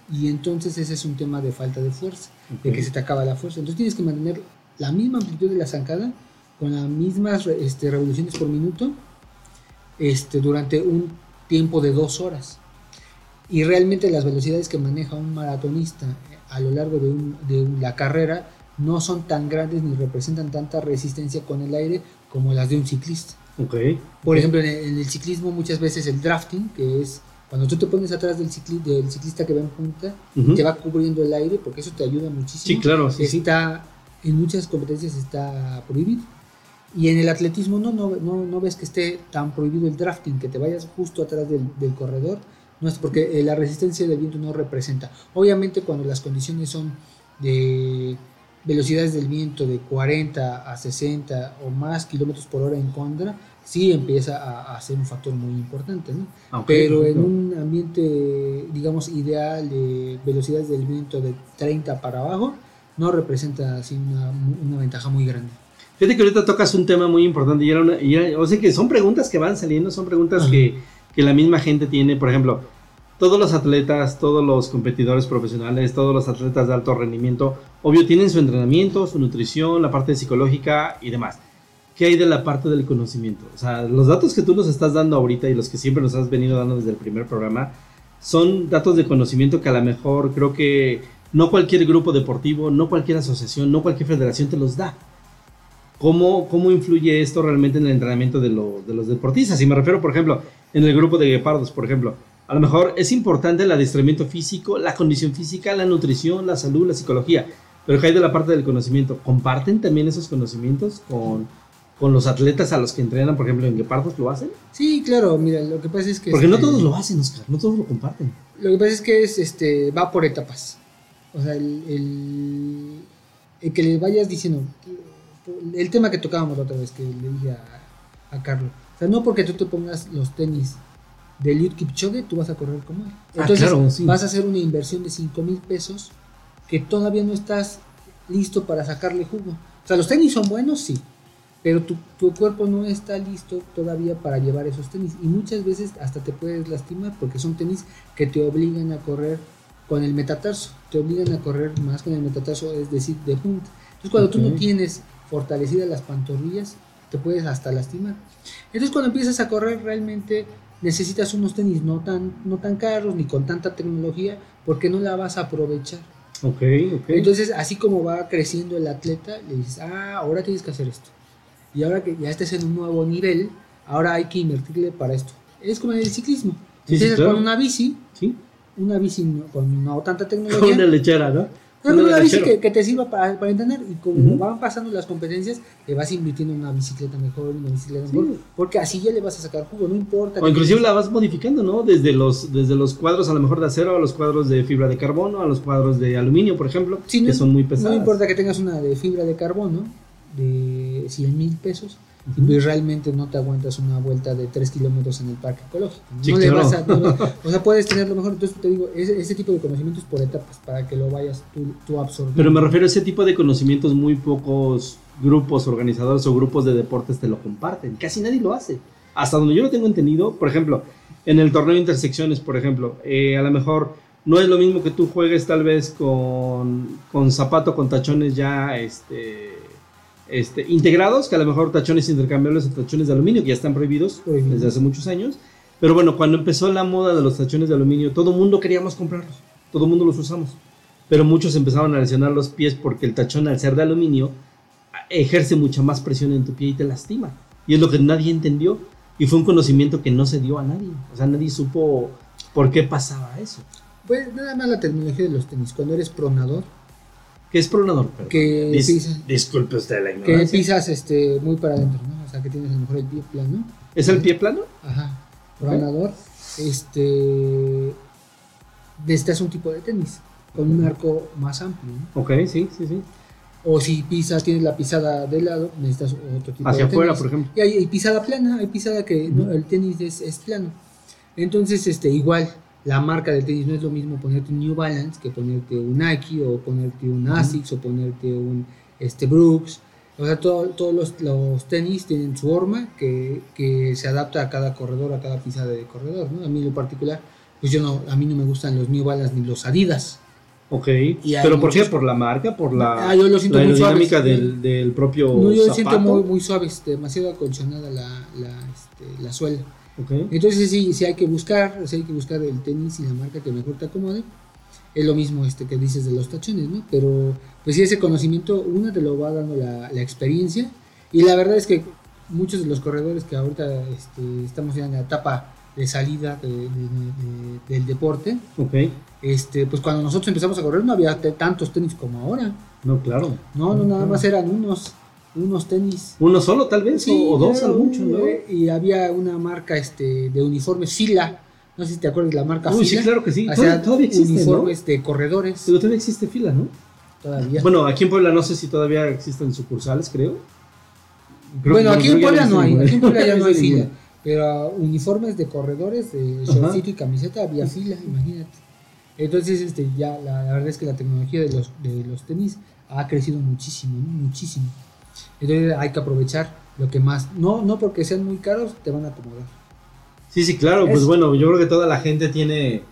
Y entonces ese es un tema de falta de fuerza, de Ok. que se te acaba la fuerza. Entonces tienes que mantener la misma amplitud de la zancada con las mismas este, revoluciones por minuto este, durante un tiempo de dos horas. Y realmente las velocidades que maneja un maratonista eh, a lo largo de, un- de la carrera no son tan grandes ni representan tanta resistencia con el aire como las de un ciclista. Ok. Por ejemplo, en el, en el ciclismo muchas veces el drafting, que es cuando tú te pones atrás del, cicli- del ciclista que va en punta, te va cubriendo el aire, porque eso te ayuda muchísimo. Sí, claro, sí, sí. está, en muchas competencias está prohibido. Y en el atletismo no, no, no, no ves que esté tan prohibido el drafting, que te vayas justo atrás del, del corredor, no es porque eh, la resistencia del viento no representa. Obviamente cuando las condiciones son de velocidades del viento de 40 a 60 o más kilómetros por hora en contra, sí empieza a, a ser un factor muy importante, ¿no? Ah, Pero en un ambiente, digamos, ideal de velocidades del viento de 30 para abajo, no representa así una, una ventaja muy grande. Fíjate que ahorita tocas un tema muy importante y era una, y era- o sea que son preguntas que van saliendo, son preguntas que, que la misma gente tiene, por ejemplo, todos los atletas, todos los competidores profesionales, todos los atletas de alto rendimiento, obvio tienen su entrenamiento, su nutrición, la parte psicológica y demás. ¿Qué hay de la parte del conocimiento? O sea, los datos que tú nos estás dando ahorita y los que siempre nos has venido dando desde el primer programa son datos de conocimiento que a lo mejor creo que no cualquier grupo deportivo, no cualquier asociación, no cualquier federación te los da. ¿Cómo, ¿Cómo influye esto realmente en el entrenamiento de, de los deportistas? Y me refiero, por ejemplo, en el grupo de guepardos, por ejemplo. A lo mejor es importante el adiestramiento físico, la condición física, la nutrición, la salud, la psicología. Pero ¿qué hay de la parte del conocimiento? ¿Comparten también esos conocimientos con, con los atletas a los que entrenan, por ejemplo, en guepardos? ¿Lo hacen? Sí, claro, mira, lo que pasa es que... Porque no este, todos lo hacen, Oscar. No todos lo comparten. Lo que pasa es que es, este, va por etapas. O sea, el, el, el que le vayas diciendo, el tema que tocábamos la otra vez, que le dije a, a Carlos. O sea, no porque tú te pongas los tenis de Eliud Kipchoge, tú vas a correr como él. Ah, Entonces, claro, sí. vas a hacer una inversión de 5 mil pesos que todavía no estás listo para sacarle jugo. O sea, los tenis son buenos, sí, pero tu, tu cuerpo no está listo todavía para llevar esos tenis. Y muchas veces hasta te puedes lastimar porque son tenis que te obligan a correr con el metatarso, te obligan a correr más con el metatarso, es decir, de punta. Entonces, cuando tú no tienes fortalecidas las pantorrillas, te puedes hasta lastimar. Entonces, cuando empiezas a correr, realmente necesitas unos tenis no tan, no tan caros ni con tanta tecnología, porque no la vas a aprovechar. Ok, ok. Entonces, así como va creciendo el atleta, le dices, ah, ahora tienes que hacer esto. Y ahora que ya estés en un nuevo nivel, ahora hay que invertirle para esto. Es como en el ciclismo. Sí, sí, Empiezas claro. con una bici, ¿Sí? una bici no- con no tanta Con una tecnología. lechera, ¿no? No, con una bici que, que te sirva para, para entender. Y como van pasando las competencias, le vas invirtiendo en una bicicleta mejor, una bicicleta Sí. mejor. Porque así ya le vas a sacar jugo, no importa. O inclusive la vas modificando, ¿no? Desde los, desde los cuadros a lo mejor de acero a los cuadros de fibra de carbono, a los cuadros de aluminio, por ejemplo, Sí, que son muy pesados. No importa que tengas una de fibra de carbono de 100 mil pesos y pues realmente no te aguantas una vuelta de 3 kilómetros en el parque ecológico. Sí, no le claro. vas a, no o sea, puedes tener lo mejor. Entonces te digo, ese, ese tipo de conocimientos por etapas para que lo vayas tú, tú absorbiendo. Pero me refiero a ese tipo de conocimientos, muy pocos grupos organizadores o grupos de deportes te lo comparten. Casi nadie lo hace. Hasta donde yo lo tengo entendido, por ejemplo, en el torneo de intersecciones, por ejemplo, eh, a lo mejor no es lo mismo que tú juegues tal vez con, con zapato, con tachones ya este, este, integrados, que a lo mejor tachones intercambiables o tachones de aluminio, que ya están prohibidos desde hace muchos años. Pero bueno, cuando empezó la moda de los tachones de aluminio, todo el mundo queríamos comprarlos, todo el mundo los usamos. Pero muchos empezaban a lesionar los pies porque el tachón, al ser de aluminio, ejerce mucha más presión en tu pie y te lastima. Y es lo que nadie entendió. Y fue un conocimiento que no se dio a nadie. O sea, nadie supo por qué pasaba eso. Pues nada más la tecnología de los tenis. Cuando eres pronador, ¿Qué es pronador? Perdón. que Dis- pisas, disculpe usted la que ignorancia. pisas este, muy para adentro, ¿no? O sea, que tienes a lo mejor el pie plano. ¿Es el pie plano? Ajá. Pronador. Este. Necesitas un tipo de tenis con un arco más amplio, ¿no? Ok, sí, sí, sí. O si pisas, tienes la pisada de lado, necesitas otro tipo Hacia de afuera, tenis. por ejemplo. Y hay, hay pisada plana, hay pisada que no, el tenis es, es plano. Entonces, este, igual, la marca del tenis no es lo mismo ponerte un New Balance que ponerte un Nike o ponerte un Asics o ponerte un este, Brooks. O sea, todo- todos los, los tenis tienen su forma que, que se adapta a cada corredor, a cada pisada de corredor. ¿no? A mí en lo particular, pues yo no, a mí no me gustan los New Balance ni los Adidas. Ok. ¿Pero por qué? muchos- ¿Por la marca? ¿Por la, Ah, yo lo siento la muy aerodinámica suaves. del, del propio No, yo lo siento muy, muy suaves, demasiado acolchonada la, la, este, la suela. Ok. Entonces sí, sí hay que buscar, sí hay que buscar el tenis y la marca que mejor te acomode. Es lo mismo este que dices de los tachones, ¿no? Pero pues sí ese conocimiento, una te lo va dando la, la experiencia y la verdad es que muchos de los corredores que ahorita este, estamos ya en la etapa de salida de- de- de- del deporte, este, pues cuando nosotros empezamos a correr no había tantos tenis como ahora. No, claro. No, no, nada Claro. más eran unos, unos tenis Uno solo, tal vez, Sí, o, o dos, al mucho, ¿no? Y había una marca este, de uniformes Fila. No sé si te acuerdas de la marca Uy, sí, claro que sí. Hacía Todavía, todavía existe, ¿no? uniformes de corredores. Pero todavía existe fila, ¿no? Todavía. Bueno, aquí en Puebla no sé si todavía existen sucursales, creo. Creo- Bueno, aquí en Puebla no hay. Aquí en Puebla ya no hay fila. Pero uniformes de corredores, de shortcito y camiseta, había fila, imagínate. Entonces, este, ya la, la verdad es que la tecnología de los, de los tenis ha crecido muchísimo, ¿no? muchísimo. Entonces hay que aprovechar lo que más. No, no porque sean muy caros, te van a acomodar. Sí, sí, claro, pues Es- bueno, yo creo que toda la gente tiene,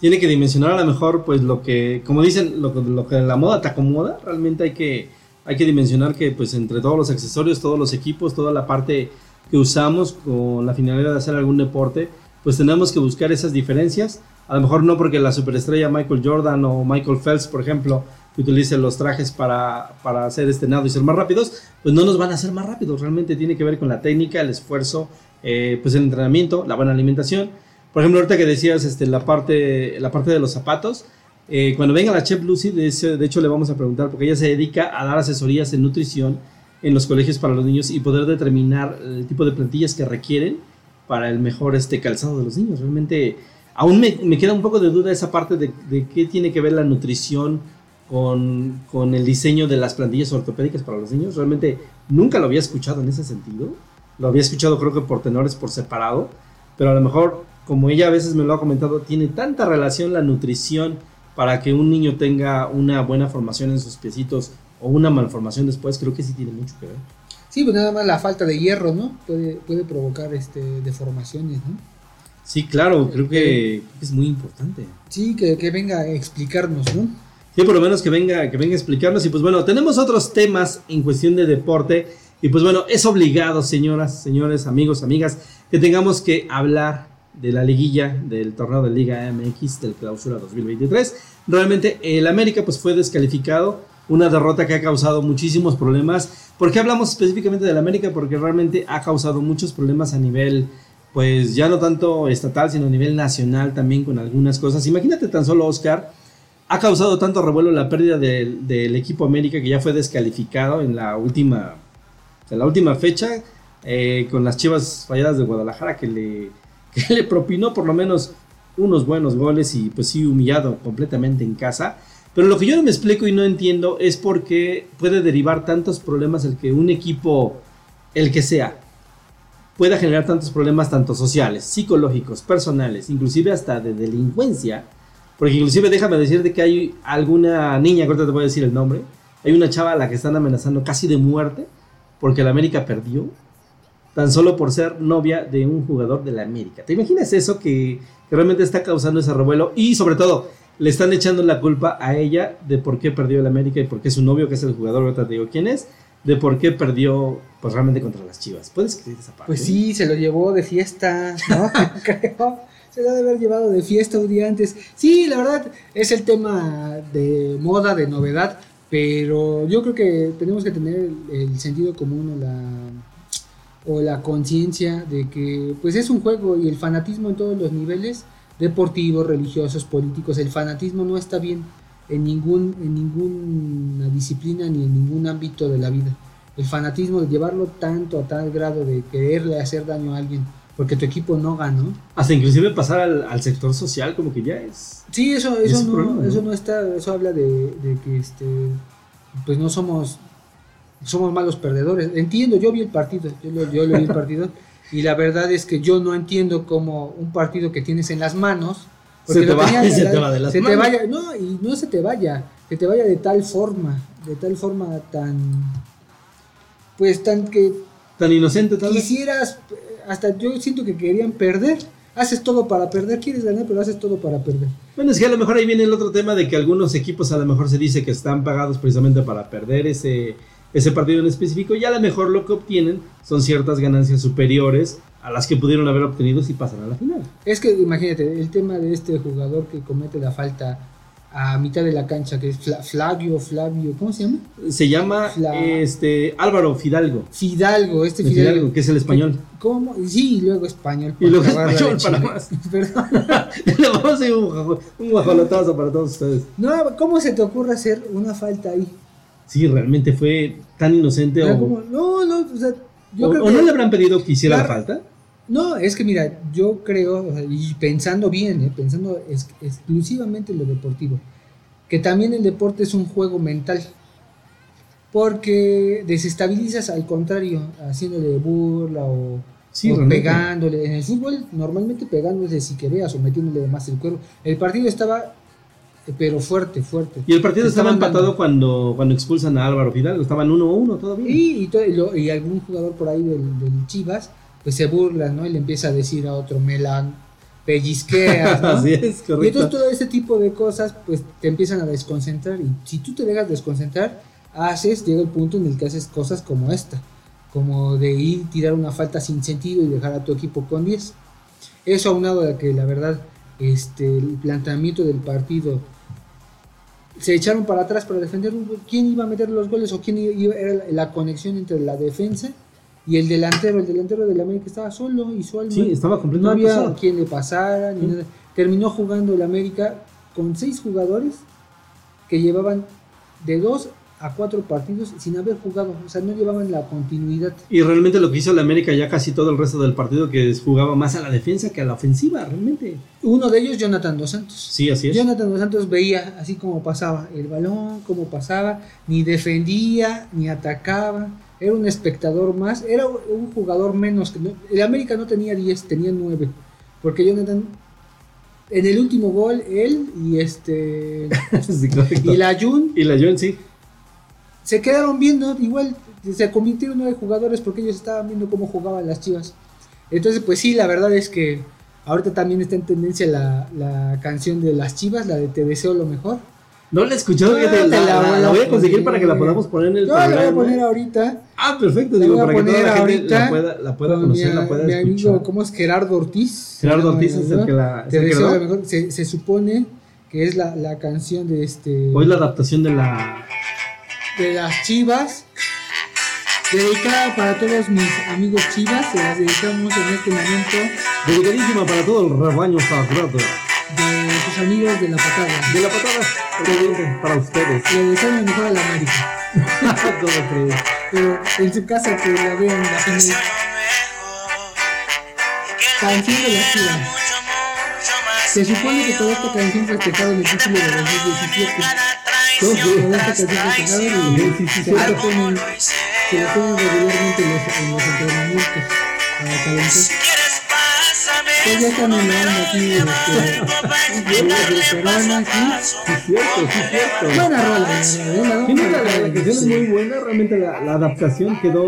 tiene que dimensionar a lo mejor, pues lo que, como dicen, lo, que- lo que la moda te acomoda, realmente hay que, hay que dimensionar que pues entre todos los accesorios, todos los equipos, toda la parte que usamos con la finalidad de hacer algún deporte, pues tenemos que buscar esas diferencias. A lo mejor no porque la superestrella Michael Jordan o Michael Phelps, por ejemplo, que utilicen los trajes para, para hacer este nado y ser más rápidos, pues no nos van a hacer más rápidos. Realmente tiene que ver con la técnica, el esfuerzo, eh, pues el entrenamiento, la buena alimentación. Por ejemplo, ahorita que decías este, la, parte, la parte de los zapatos, eh, cuando venga la Chef Lucy, de, ese- de hecho le vamos a preguntar, porque ella se dedica a dar asesorías en nutrición en los colegios para los niños y poder determinar el tipo de plantillas que requieren para el mejor este calzado de los niños. Realmente, aún me, me queda un poco de duda esa parte de, de qué tiene que ver la nutrición con, con el diseño de las plantillas ortopédicas para los niños. Realmente nunca lo había escuchado en ese sentido. Lo había escuchado creo que por tenores por separado, pero a lo mejor, como ella a veces me lo ha comentado, tiene tanta relación la nutrición para que un niño tenga una buena formación en sus piecitos o una malformación después, creo que sí tiene mucho que ver. Sí, pues nada más la falta de hierro, ¿no? Puede, puede provocar este, deformaciones, ¿no? Sí, claro, creo que es muy importante. Sí, que, que venga a explicarnos, ¿no? Sí, por lo menos que venga, que venga a explicarnos. Y pues bueno, tenemos otros temas en cuestión de deporte. Y pues bueno, es obligado, señoras, señores, amigos, amigas, que tengamos que hablar de la liguilla del torneo de Liga MX del Clausura 2023. Realmente el América pues fue descalificado, una derrota que ha causado muchísimos problemas. ¿Por qué hablamos específicamente del América? Porque realmente ha causado muchos problemas a nivel pues ya no tanto estatal, sino a nivel nacional también con algunas cosas. Imagínate tan solo Oscar, ha causado tanto revuelo la pérdida del, equipo América que ya fue descalificado en la última, en la última fecha eh, con las Chivas Falladas de Guadalajara que le, que le propinó por lo menos unos buenos goles y pues sí humillado completamente en casa. Pero lo que yo no me explico y no entiendo es por qué puede derivar tantos problemas el que un equipo, el que sea, pueda generar tantos problemas tanto sociales, psicológicos, personales, inclusive hasta de delincuencia. Porque inclusive déjame decirte que hay alguna niña, ahorita te voy a decir el nombre, hay una chava a la que están amenazando casi de muerte porque la América perdió, tan solo por ser novia de un jugador de la América. ¿Te imaginas eso que, realmente está causando ese revuelo? Y sobre todo, le están echando la culpa a ella de por qué perdió el América y por qué su novio, que es el jugador, ahorita te digo quién es, de por qué perdió pues realmente contra las Chivas. ¿Puedes creer esa parte? Pues sí, se lo llevó de fiesta, ¿no? Creo. Se lo ha de haber llevado de fiesta un día antes. Sí, la verdad, es el tema de moda, de novedad, pero yo creo que tenemos que tener el sentido común o la, o la conciencia de que pues es un juego y el fanatismo en todos los niveles, deportivos, religiosos, políticos, el fanatismo no está bien en, ningún, en ninguna disciplina ni en ningún ámbito de la vida. El fanatismo de llevarlo tanto a tal grado de quererle hacer daño a alguien porque tu equipo no ganó. Hasta inclusive pasar al, al sector social como que ya es... Sí, eso, Es eso, no, problema, ¿no? eso no está, eso habla de, de que este pues no somos somos malos perdedores. Entiendo, yo vi el partido, yo lo, yo lo vi el partido y la verdad es que yo no entiendo cómo un partido que tienes en las manos Se te va- tenías- se te va de las se te manos. vaya, no, y no se te vaya, que te vaya de tal forma, de tal forma tan pues tan que Tan inocente tal vez. quisieras, hasta yo siento que querían perder. Haces todo para perder, quieres ganar, pero haces todo para perder. Bueno, es que a lo mejor ahí viene el otro tema de que algunos equipos a lo mejor se dice que están pagados precisamente para perder ese, ese partido en específico y a lo mejor lo que obtienen son ciertas ganancias superiores a las que pudieron haber obtenido si pasan a la final. Es que imagínate, el tema de este jugador que comete la falta a mitad de la cancha, que es Fla- Flavio, Flavio, ¿cómo se llama? Se llama La- este Álvaro Fidalgo, Fidalgo, este Fidalgo. Fidalgo, que es el español. ¿Cómo? Sí, y luego español. Y luego español para más. Perdón. Le vamos a hacer un, guajo- un guajolotazo para todos ustedes. No, ¿cómo se te ocurre hacer una falta ahí? Sí, realmente fue tan inocente O. No, no, o sea, yo o- creo o que... no le habrán pedido que hiciera la falta. No, es que mira, yo creo, o sea, y pensando bien, eh, pensando exclusivamente en lo deportivo, que también el deporte es un juego mental, porque desestabilizas al contrario, haciéndole burla o, Sí, o pegándole. En el fútbol, normalmente pegándole si que veas o metiéndole más el cuerpo. El partido estaba, eh, pero fuerte, fuerte. Y el partido estaba empatado dando- cuando, cuando expulsan a Álvaro Fidalgo. Estaban 1-1 todavía. Y, y, y lo- y algún jugador por ahí del, del Chivas, pues se burla, ¿no? Y le empieza a decir a otro, me la pellizqueas, ¿no? Así es, Y entonces correcto. todo ese tipo de cosas, pues te empiezan a desconcentrar. Y si tú te dejas desconcentrar, haces, llega el punto en el que haces cosas como esta. Como de ir, tirar una falta sin sentido y dejar a tu equipo con 10. Eso aunado a que la verdad, este, el planteamiento del partido se echaron para atrás para defender un- quién iba a meter los goles o quién iba, era la conexión entre la defensa y el delantero. El delantero del América estaba solo y su alma. Sí, estaba no completamente había solo. quien le pasara ni nada. Terminó jugando el América con seis jugadores que llevaban de dos a cuatro partidos sin haber jugado, o sea, no llevaban la continuidad. Y realmente lo que hizo el América ya casi todo el resto del partido que jugaba más a la defensa que a la ofensiva, realmente. Uno de ellos, Jonathan Dos Santos. Sí, así es. Jonathan Dos Santos veía así como pasaba el balón, como pasaba, ni defendía, ni atacaba, era un espectador más, era un jugador menos. El América no tenía 10, tenía 9, porque Jonathan, en el último gol, él y este Sí, y la Jun Y la Joan, sí. se quedaron viendo, igual se convirtieron nueve jugadores porque ellos estaban viendo cómo jugaban las chivas. Entonces, pues sí, la verdad es que ahorita también está en tendencia la, la canción de las chivas, la de Te deseo lo mejor. No la he escuchado, No, te la, la la- voy a la voy a conseguir poner. para que la podamos poner en el Yo la programa. voy a poner ahorita. Ah, perfecto, La digo, para que toda la gente la pueda, la pueda conocer, mi, la pueda mi escuchar. amigo, ¿cómo es? Gerardo Ortiz. Gerardo Ortiz es el que la, Te el que deseo grabó. lo mejor. Se, se supone que es la, la canción de este Hoy la adaptación de la. de las chivas. Dedicada para todos mis amigos chivas, se las dedicamos en este momento Dedicadísima para todo el rebaño sagrado. de sus amigos de la patada. De la patada, obviamente, para ustedes. Le deseamos lo mejor a la América, ¿Cómo crees? pero en su casa que la vean la final. Canción de las chivas. Se supone que toda esta canción festejaron el título de 2017. ¿Cómo crees? Toda esta canción sí, se la sí. ponen, se la ponen regularmente en los, en los entrenamientos para calentar. Pues ya onda aquí, este, Corona, aquí. Sí, cierto, sí, cierto. Buena rola, ¿eh? La Sí, vamos la, la- canción es muy buena, realmente la, la adaptación quedó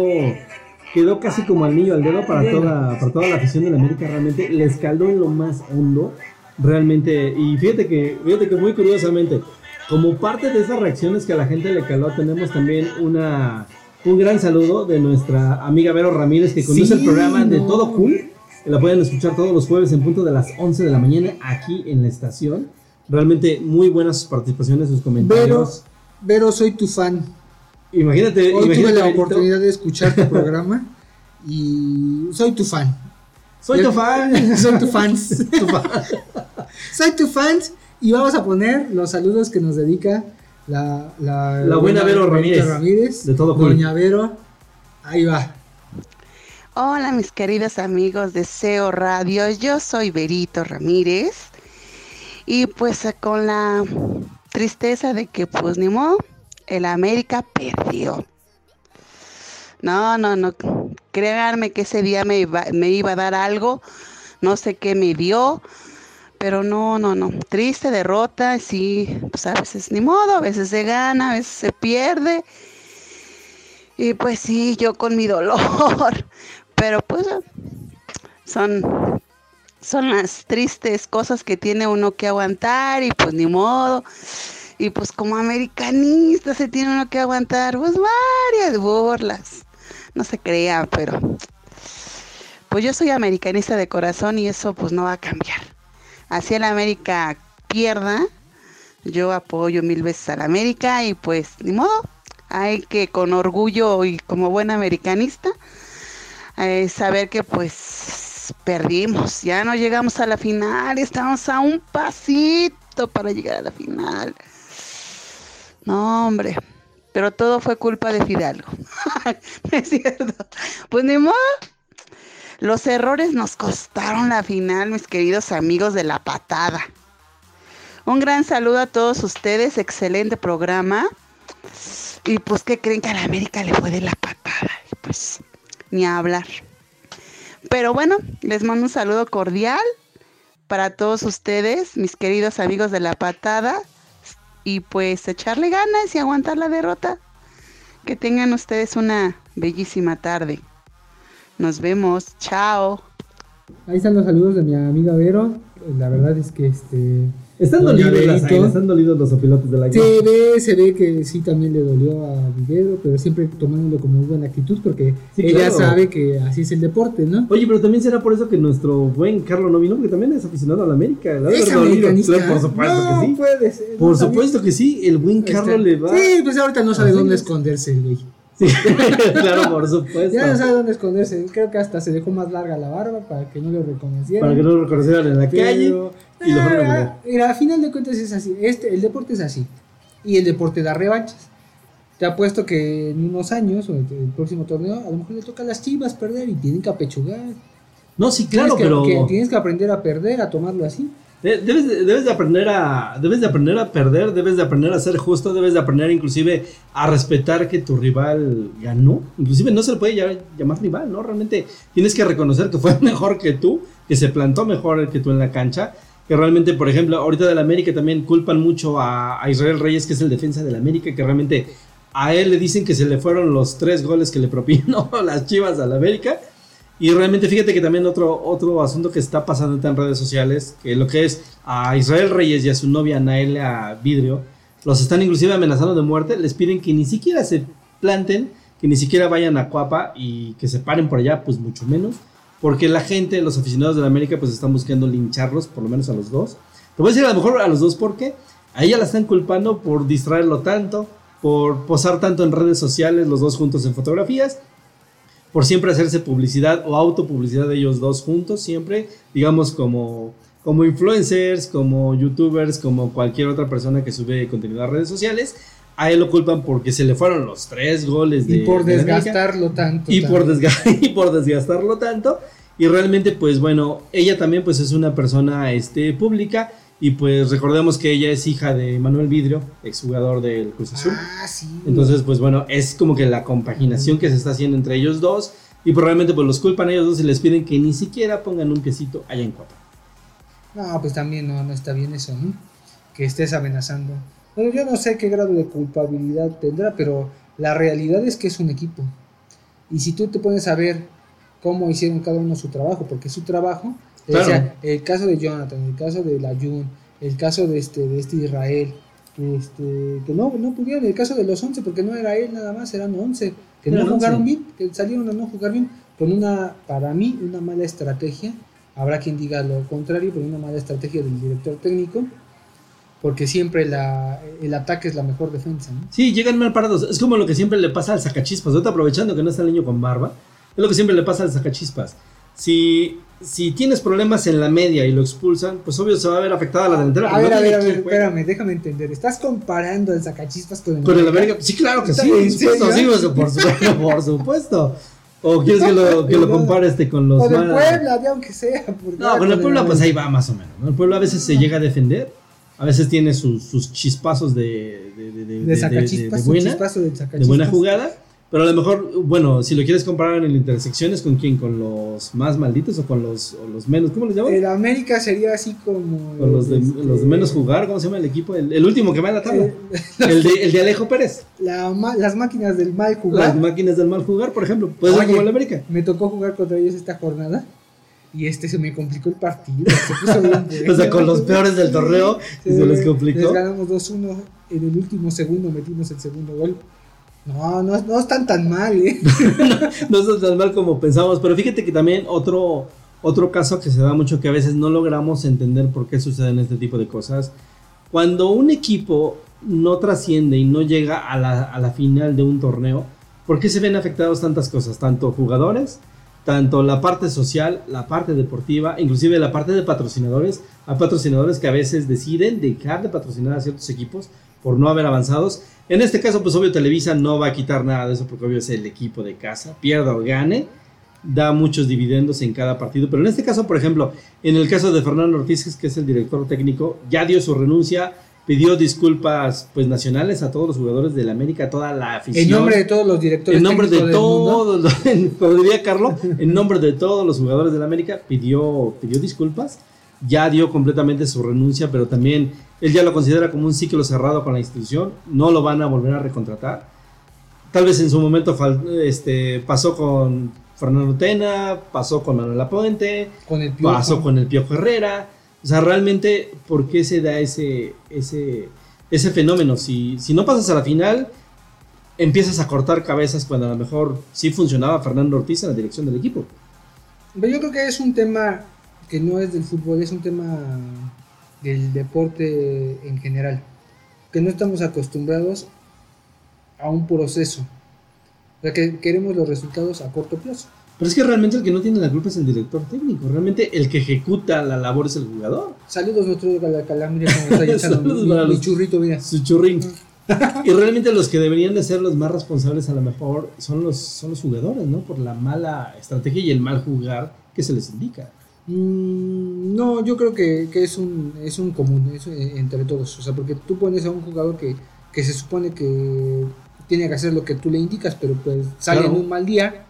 quedó casi como al niño al dedo para toda, para toda la afición de la América, realmente les caló en lo más hondo, realmente, y fíjate que, fíjate que muy curiosamente, como parte de esas reacciones que a la gente le caló, tenemos también una, Un gran saludo de nuestra amiga Vero Ramírez que conduce el programa de Todo Cool. La pueden escuchar todos los jueves en punto de las 11 de la mañana aquí en la estación. Realmente muy buenas sus participaciones, sus comentarios. Vero, soy tu fan. Imagínate, Hoy imagínate, tuve la oportunidad de escuchar tu programa y soy tu fan. Soy tu fan. soy tu fans. Tu fan. soy tu fans y vamos a poner los saludos que nos dedica la, la, La buena Vero Benita Ramírez, de Todo. Doña Vero, ahí va. Hola mis queridos amigos de SEO Radio, yo soy Berito Ramírez. Y pues eh, con la tristeza de que pues ni modo, el América perdió. No, no, no, créanme que ese día me iba, me iba a dar algo, no sé qué me dio, pero no, no, no, triste derrota, sí, pues a veces ni modo, a veces se gana, a veces se pierde. Y pues sí, yo con mi dolor, pero pues son, son las tristes cosas que tiene uno que aguantar y pues ni modo. Y pues como americanista se tiene uno que aguantar pues varias burlas. No se crea, pero pues yo soy americanista de corazón y eso pues no va a cambiar. Así el América pierda, yo apoyo mil veces al América y pues ni modo. Hay que con orgullo y como buen americanista eh, saber que pues perdimos, ya no llegamos a la final, estamos a un pasito para llegar a la final. No, hombre, pero todo fue culpa de Fidalgo. Es cierto. Pues ni modo. Los errores nos costaron la final, mis queridos amigos de la patada. Un gran saludo a todos ustedes, excelente programa. Y pues, ¿qué creen que a la América le fue de la patada? Pues, ni a hablar. Pero bueno, les mando un saludo cordial para todos ustedes, mis queridos amigos de la patada. Y pues echarle ganas y aguantar la derrota. Que tengan ustedes una bellísima tarde. Nos vemos. Chao. Ahí están los saludos de mi amiga Vero. La verdad es que este Están dolidos las Berito. águilas, están dolidos los opilotes de la águila. se ve, se ve que sí también le dolió a Viguero, pero siempre tomándolo como buena actitud porque Sí, ella claro. sabe que así es el deporte, ¿no? Oye, pero también será por eso que nuestro buen Carlos no vino, porque también es aficionado a la América. De ¿Es dolido. Por supuesto no, que sí. puede ser. Por no, también. supuesto que sí, el buen Carlos le va. Sí, pues ahorita no sabe dónde es. esconderse güey. Sí, claro, por supuesto. Ya no sabe dónde esconderse. Creo que hasta se dejó más larga la barba para que no lo reconocieran. Para que no lo reconocieran en la Pero, calle y lo fueron a ah. Mira, a final de cuentas es así. Este, el deporte es así. Y el deporte da revanchas. Te apuesto que en unos años, o el próximo torneo, a lo mejor le toca a las chivas perder y tienen que apechugar. No, sí, claro, que, pero que tienes que aprender a perder, a tomarlo así. de- debes, de, debes de aprender a debes de aprender a perder, debes de aprender a ser justo, debes de aprender inclusive a respetar que tu rival ganó. Inclusive no se le puede llamar rival, ¿no? Realmente tienes que reconocer que fue mejor que tú, que se plantó mejor que tú en la cancha. Que realmente, por ejemplo, ahorita del América también culpan mucho a, Israel Reyes, que es el defensa del América, que realmente a él le dicen que se le fueron los tres goles que le propinó las chivas al América. Y realmente fíjate que también otro, otro asunto que está pasando en redes sociales, que lo que es a Israel Reyes y a su novia Naelia Vidrio, los están inclusive amenazando de muerte, les piden que ni siquiera se planten, que ni siquiera vayan a Cuapa y que se paren por allá, pues mucho menos, porque la gente, los aficionados de la América, pues están buscando lincharlos, por lo menos a los dos. Te voy a decir a lo mejor a los dos porque a ella la están culpando por distraerlo tanto, por posar tanto en redes sociales, los dos juntos en fotografías, por siempre hacerse publicidad o autopublicidad de ellos dos juntos, siempre, digamos, como, como influencers, como youtubers, como cualquier otra persona que sube contenido a redes sociales. A él lo culpan porque se le fueron los tres goles de Y por de América desgastarlo tanto. y por, y por desgastarlo tanto. Y realmente, pues bueno, ella también pues es una persona este, pública. Y pues recordemos que ella es hija de Manuel Vidrio, exjugador del Cruz Azul. Ah, sí. Entonces, pues bueno, es como que la compaginación que se está haciendo entre ellos dos. Y probablemente pues los culpan a ellos dos y les piden que ni siquiera pongan un piecito allá en Cuapa. No, pues también no, no está bien eso, ¿no? Que estés amenazando. Bueno, yo no sé qué grado de culpabilidad tendrá, pero la realidad es que es un equipo. Y si tú te pones a ver cómo hicieron cada uno su trabajo, porque es su trabajo, Claro. el caso de Jonathan, el caso de Layun, el caso de este, de este Israel, este, que no, no pudieron, el caso de los 11, porque no era él nada más, eran 11, que no no, jugaron bien, que salieron a no jugar bien, con una, para mí, una mala estrategia. Habrá quien diga lo contrario, pero una mala estrategia del director técnico, porque siempre la, el ataque es la mejor defensa. ¿no? Sí, llegan mal parados. Es como lo que siempre le pasa al sacachispas. Ahorita aprovechando que no está el niño con barba, es lo que siempre le pasa al sacachispas. Si, si tienes problemas en la media y lo expulsan, pues obvio se va a ver afectada la delantera. A ver, no a ver, a ver, espérame, déjame entender. ¿Estás comparando al sacachispas con el Con el América? Sí, claro que ¿Está- sí, supuesto, sí, por supuesto, por supuesto. ¿O quieres que lo, que lo compare este con los O más- Puebla, aunque sea. No, con el Puebla pues ahí va más o menos. ¿no? El Puebla a veces se llega a defender, a veces tiene sus, sus chispazos de, de, sacachispas, buena, de buena jugada. Pero a lo mejor, bueno, si lo quieres comparar en intersecciones, ¿con quién? ¿Con los más malditos o con los, o los menos? ¿Cómo les llaman? El América sería así como. Con los de, este, los de menos jugar, ¿cómo se llama el equipo? El, el último que va en la tabla. El de, el de Alejo Pérez. la las máquinas del mal Las jugar. máquinas del mal jugar, por ejemplo. Puede ser como el América. Me tocó jugar contra ellos esta jornada. Y este se me complicó el partido. Se puso bien. O sea, con los peores del torneo, y se les complicó. Les ganamos 2-1. En el último segundo metimos el segundo gol. No, no, no están tan mal, ¿eh? no es tan mal como pensamos, pero fíjate que también otro, otro caso que se da mucho que a veces no logramos entender por qué suceden este tipo de cosas. Cuando un equipo no trasciende y no llega a la, a la final de un torneo, ¿por qué se ven afectados tantas cosas? Tanto jugadores, tanto la parte social, la parte deportiva, inclusive la parte de patrocinadores. Hay patrocinadores que a veces deciden dejar de patrocinar a ciertos equipos por no haber avanzados. En este caso, pues obvio Televisa no va a quitar nada de eso porque obvio es el equipo de casa, pierda o gane, da muchos dividendos en cada partido. Pero en este caso, por ejemplo, en el caso de Fernando Ortiz, que es el director técnico, ya dio su renuncia, pidió disculpas pues nacionales a todos los jugadores del América, a toda la afición. En nombre de todos los directores En nombre de todos, diría Carlos, en nombre de todos los jugadores del América, pidió, pidió disculpas, ya dio completamente su renuncia, pero también él ya lo considera como un ciclo cerrado con la institución, no lo van a volver a recontratar. Tal vez en su momento este, pasó con Fernando Tena, pasó con Manuel Lapuente, Con el Piojo. pasó con el Piojo Herrera. O sea, realmente, ¿por qué se da ese, ese, ese fenómeno? Si, si no pasas a la final, empiezas a cortar cabezas cuando a lo mejor sí funcionaba Fernando Ortiz en la dirección del equipo. Yo creo que es un tema que no es del fútbol, es un tema del deporte en general. Que no estamos acostumbrados a un proceso. O sea, que queremos los resultados a corto plazo. Pero es que realmente el que no tiene la culpa es el director técnico. Realmente el que ejecuta la labor es el jugador. Saludos nuestro Calacalá, mira cómo está echando mi, Saludos para mi los- churrito, mira. Su churrín. y realmente los que deberían de ser los más responsables a lo mejor son los, son los jugadores, ¿no? Por la mala estrategia y el mal jugar que se les indica. Mm, no, yo creo que, que es un es un común, es eh, entre todos. O sea, porque tú pones a un jugador que, que se supone que tiene que hacer lo que tú le indicas, pero pues sale Claro. en un mal día,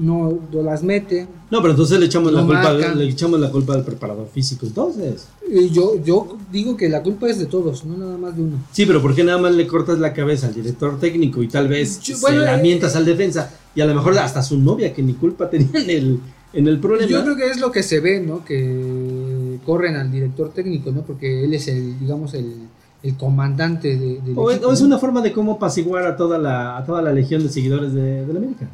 no, no las mete. No, pero entonces le echamos, la culpa, le echamos la culpa al preparador físico. Entonces, yo, yo digo que la culpa es de todos, no nada más de uno. sí, pero ¿por qué nada más le cortas la cabeza al director técnico y tal vez Yo- se la eh, mientas al defensa y a lo mejor hasta su novia que ni culpa tenía en el, en el problema? Yo creo que es lo que se ve, ¿no? Que corren al director técnico, ¿no? Porque él es el, digamos, el, el comandante de, del O es, una forma de cómo apaciguar a toda la, a toda la legión de seguidores de, de la América.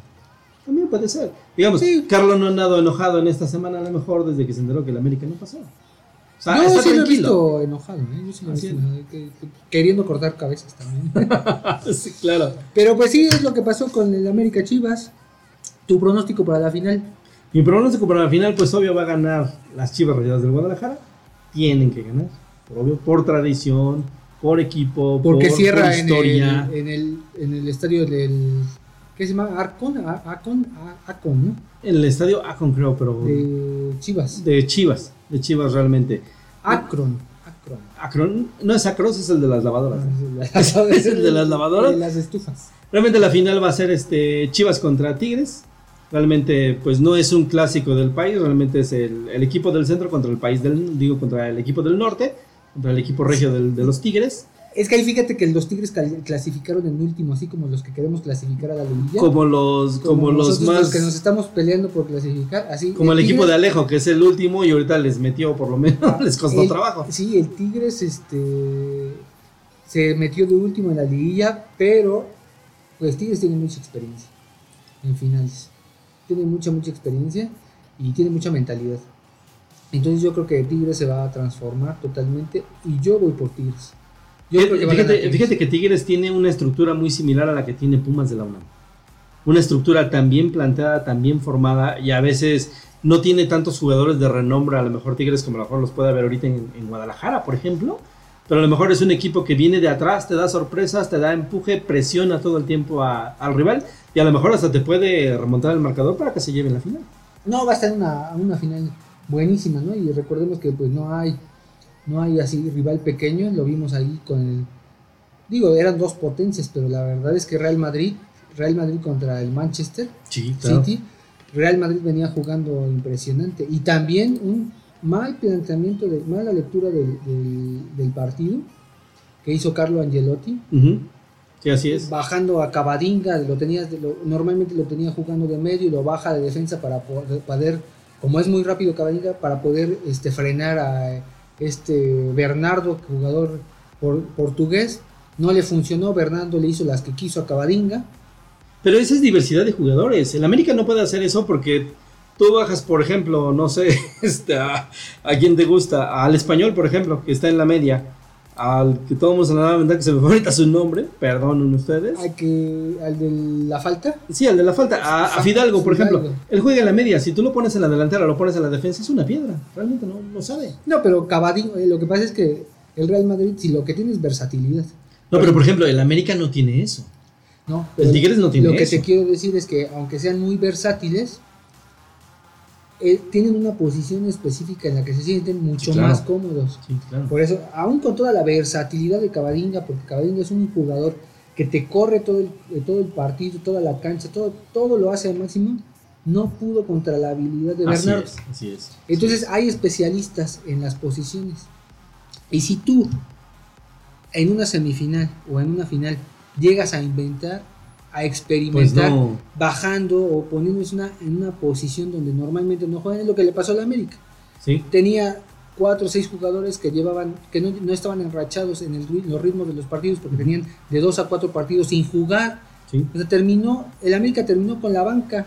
También puede ser. Digamos, Sí. Carlos no ha andado enojado en esta semana, a lo mejor desde que se enteró que la América no pasó. O sea, Yo está sí lo he tranquilo. visto enojado, ¿eh? Yo sí lo he visto enojado, que- que- queriendo cortar cabezas también. sí, claro. Pero pues sí, es lo que pasó con el América Chivas. Tu pronóstico para la final. Mi pronóstico para la final, pues obvio va a ganar las Chivas Rayadas del Guadalajara. Tienen que ganar, por obvio, por tradición, por equipo, Porque por, cierra por en historia. el, en, el, en el estadio del. ¿Qué se llama? Arcon. Acon, Acon, ¿no? En el estadio Akron, creo, pero De Chivas. de Chivas, de Chivas realmente. Akron. Akron. Akron, no es Akron, es el de las lavadoras. ¿Es el de las lavadoras? De las estufas. Realmente la final va a ser este Chivas contra Tigres. Realmente, pues no es un clásico del país, realmente es el, el equipo del centro contra el país del, digo, contra el equipo del norte, contra el equipo regio del- de los Tigres. Es que ahí fíjate que los Tigres clasificaron en último, así como los que queremos clasificar a la liguilla. Como los, como, los más, los que nos estamos peleando por clasificar, así. como el equipo Tigres- de Alejo, que es el último y ahorita les metió por lo menos, les costó el- trabajo. Sí, el Tigres este, se metió de último en la liguilla, pero Pues Tigres tiene mucha experiencia en finales. Tiene mucha, mucha experiencia y tiene mucha mentalidad. Entonces yo creo que Tigres se va a transformar totalmente y yo voy por Tigres. Yo creo que va a ganar Fíjate, que Tigres tiene una estructura muy similar a la que tiene Pumas de la UNAM. Una estructura tan bien planteada, tan bien formada y a veces no tiene tantos jugadores de renombre, a lo mejor Tigres como a lo mejor los puede haber ahorita en, en Guadalajara, por ejemplo. Pero a lo mejor es un equipo que viene de atrás, te da sorpresas, te da empuje, presiona todo el tiempo a- al rival y a lo mejor hasta te puede remontar el marcador para que se lleve en la final. No, va a estar una, una final buenísima, ¿no? Y recordemos que pues no hay, no hay así rival pequeño, lo vimos ahí con el, digo, eran dos potencias, pero la verdad es que Real Madrid, Real Madrid contra el Manchester Sí, City, Real Madrid venía jugando impresionante y también un mal planteamiento, de mala lectura del, del- del partido que hizo Carlo Angelotti. Sí, así es. bajando a Cavadinga, lo tenías lo- normalmente lo tenía jugando de medio y lo baja de defensa para poder, poder- como es muy rápido Cavadinga, para poder este, frenar a este Bernardo, jugador por- portugués. No le funcionó, Bernardo le hizo las que quiso a Cavadinga. Pero esa es diversidad de jugadores. El América no puede hacer eso porque tú bajas, por ejemplo, no sé, este, a, a te gusta, al español, por ejemplo, que está en la media, al que todo el mundo se la ventaja que se me fue ahorita su nombre, perdonen ustedes. Hay que, al de la falta, Sí, al de la falta, a, a Fidalgo, por ejemplo. Él juega en la media, si tú lo pones en la delantera, lo pones en la defensa, es una piedra. Realmente no, no sabe. No, pero Cavadinga, eh, lo que pasa es que el Real Madrid, si lo que tiene es versatilidad, No, pero por ejemplo, el América no tiene eso. ¿no? El Tigres no tiene Lo que eso. te quiero decir es que, aunque sean muy versátiles, eh, tienen una posición específica en la que se sienten mucho claro. más cómodos. Sí, claro. Por eso, aún con toda la versatilidad de Cavadinga, porque Cavadinga es un jugador que te corre todo el, eh, todo el partido, toda la cancha, todo, todo lo hace al máximo, no pudo contra la habilidad de Así Bernardo. es, así es. Entonces hay especialistas en las posiciones. Y si tú en una semifinal o en una final llegas a inventar, a Pues experimentar, no. bajando o poniéndose una, en una posición donde normalmente no juegan, es lo que le pasó al América. Sí. Tenía cuatro o seis jugadores que llevaban, que no, no estaban enrachados en el los ritmos de los partidos porque tenían de dos a cuatro partidos sin jugar. Sí. O sea, terminó, el América terminó con la banca.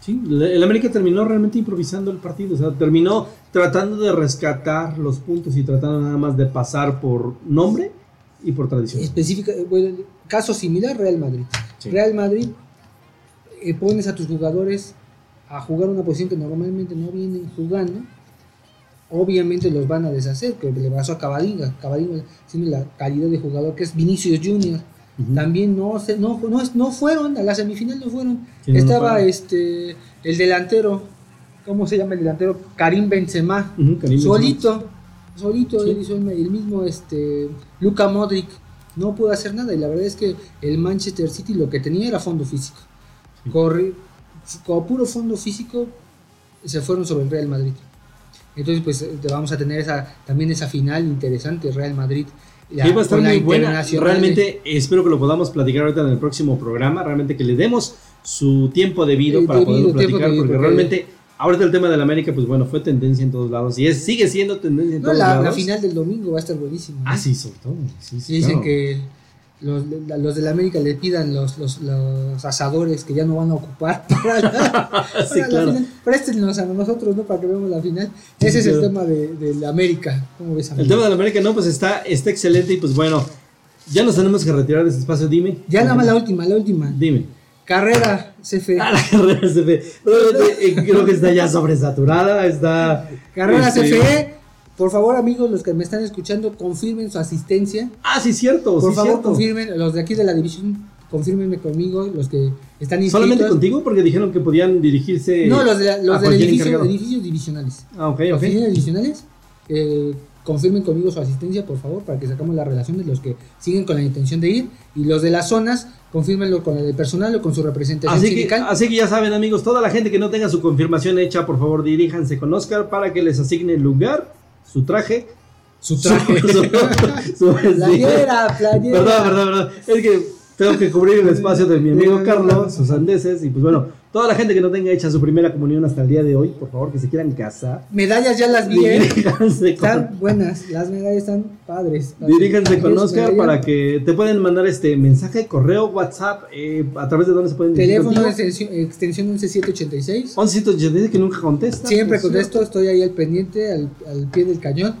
Sí, el América terminó realmente improvisando el partido, o sea, terminó tratando de rescatar los puntos y tratando nada más de pasar por nombre y por tradición. Específica, bueno, caso similar, Real Madrid. Sí. Real Madrid, eh, pones a tus jugadores a jugar una posición que normalmente no vienen jugando, obviamente los van a deshacer, que le pasó a Cavadinga, Cavadinga siendo la calidad de jugador que es Vinicius Junior. También no, se, no, no, no fueron, a la semifinal no fueron. No, Estaba este el delantero, ¿cómo se llama el delantero? Karim Benzema. Ujú, Karim Benzema. solito, solito Sí. él hizo el, el mismo este Luka Modric no pudo hacer nada y la verdad es que el Manchester City lo que tenía era fondo físico. Sí. Corre, con puro fondo físico se fueron sobre el Real Madrid. Entonces pues eh, vamos a tener esa también esa final interesante Real Madrid. la- Sí, va a estar muy buena. Realmente espero que lo podamos platicar ahorita en el próximo programa. Realmente que le demos su tiempo debido El para debido poderlo platicar. porque- realmente ahorita el tema del América, pues bueno, fue tendencia en todos lados. Y es, sigue siendo tendencia en No, todos la, lados. la final del domingo va a estar buenísima. ¿no? Ah, sí, sobre todo. Sí, sí, Dicen claro. que los, los de la América le pidan los, los, los asadores que ya no van a ocupar para la, Sí, para la claro. final. Préstenlos a nosotros, ¿no? Para que veamos la final. Sí, Ese es el tema de, de la América. ¿Cómo ves, El amigo? tema del América, no, pues está, está excelente. Y pues bueno, ya nos tenemos que retirar de este espacio. Dime. Ya nada más la última, la última. Dime. Carrera CFE. Ah, la carrera CFE. Realmente, eh, creo que está ya sobresaturada. Está. Carrera este, CFE. Por favor, amigos, los que me están escuchando, confirmen su asistencia. Ah, sí, cierto. Por sí, favor, cierto. confirmen. Los de aquí de la división, confirmenme conmigo. Los que están inscritos. ¿Solamente contigo? Porque dijeron que podían dirigirse. No, los, de la- los del edificio, edificios divisionales. Ah, ok, Los ok. oficinas divisionales, eh, confirmen conmigo su asistencia, por favor, para que sacamos la relación de los que siguen con la intención de ir. Y los de las zonas, confírmenlo con el personal o con su representación Así que, sindical. así que ya saben, amigos, toda la gente que no tenga su confirmación hecha, por favor, diríjanse con Oscar para que les asigne el lugar, su traje. su traje. su- su- playera, playera. Perdón, perdón, perdón. Es que tengo que cubrir el espacio de mi amigo Carlos, sus andeses, y pues bueno, toda la gente que no tenga hecha su primera comunión hasta el día de hoy, por favor, que se quieran casar. Medallas ya las vi, ¿eh? Están con, buenas, las medallas están padres. diríjanse con Oscar para que te pueden mandar este mensaje, correo, WhatsApp, eh, a través de dónde se pueden Teléfono extensión, extensión 11786. 1186 que nunca contesta. Siempre Pues, contesto, estoy ahí al pendiente, al, al pie del cañón.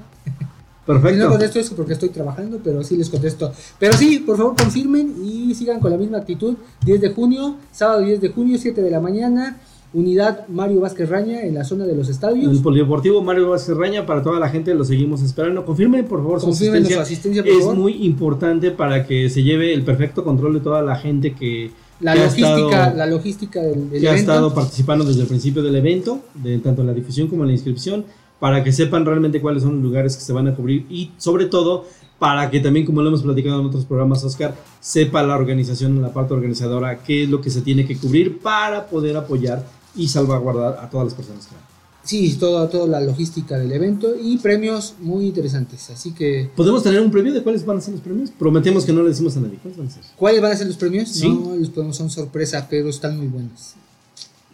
Si no Perfecto. contesto es porque estoy trabajando, pero sí les contesto. Pero sí, por favor confirmen y sigan con la misma actitud. 10 de junio, sábado 10 de junio, 7 de la mañana, unidad Mario Vázquez Raña en la zona de los estadios. el Polideportivo Mario Vázquez Raña, para toda la gente lo seguimos esperando. Confirmen por favor su Confirmen su asistencia. asistencia, por Es favor. muy importante para que se lleve el perfecto control de toda la gente que, La logística, estado- la logística del, del que ha estado participando desde el principio del evento, de tanto en la difusión como en la inscripción, para que sepan realmente cuáles son los lugares que se van a cubrir y sobre todo para que también, como lo hemos platicado en otros programas, Oscar, sepa la organización, la parte organizadora, qué es lo que se tiene que cubrir para poder apoyar y salvaguardar a todas las personas que van. Sí, toda, toda la logística del evento y premios muy interesantes. Así que, ¿Podemos tener un preview de cuáles van a ser los premios? Prometemos que no le decimos a nadie. ¿Cuáles van a ser? ¿cuáles van a ser los premios? Sí. No, los premios son sorpresa, pero están muy buenos.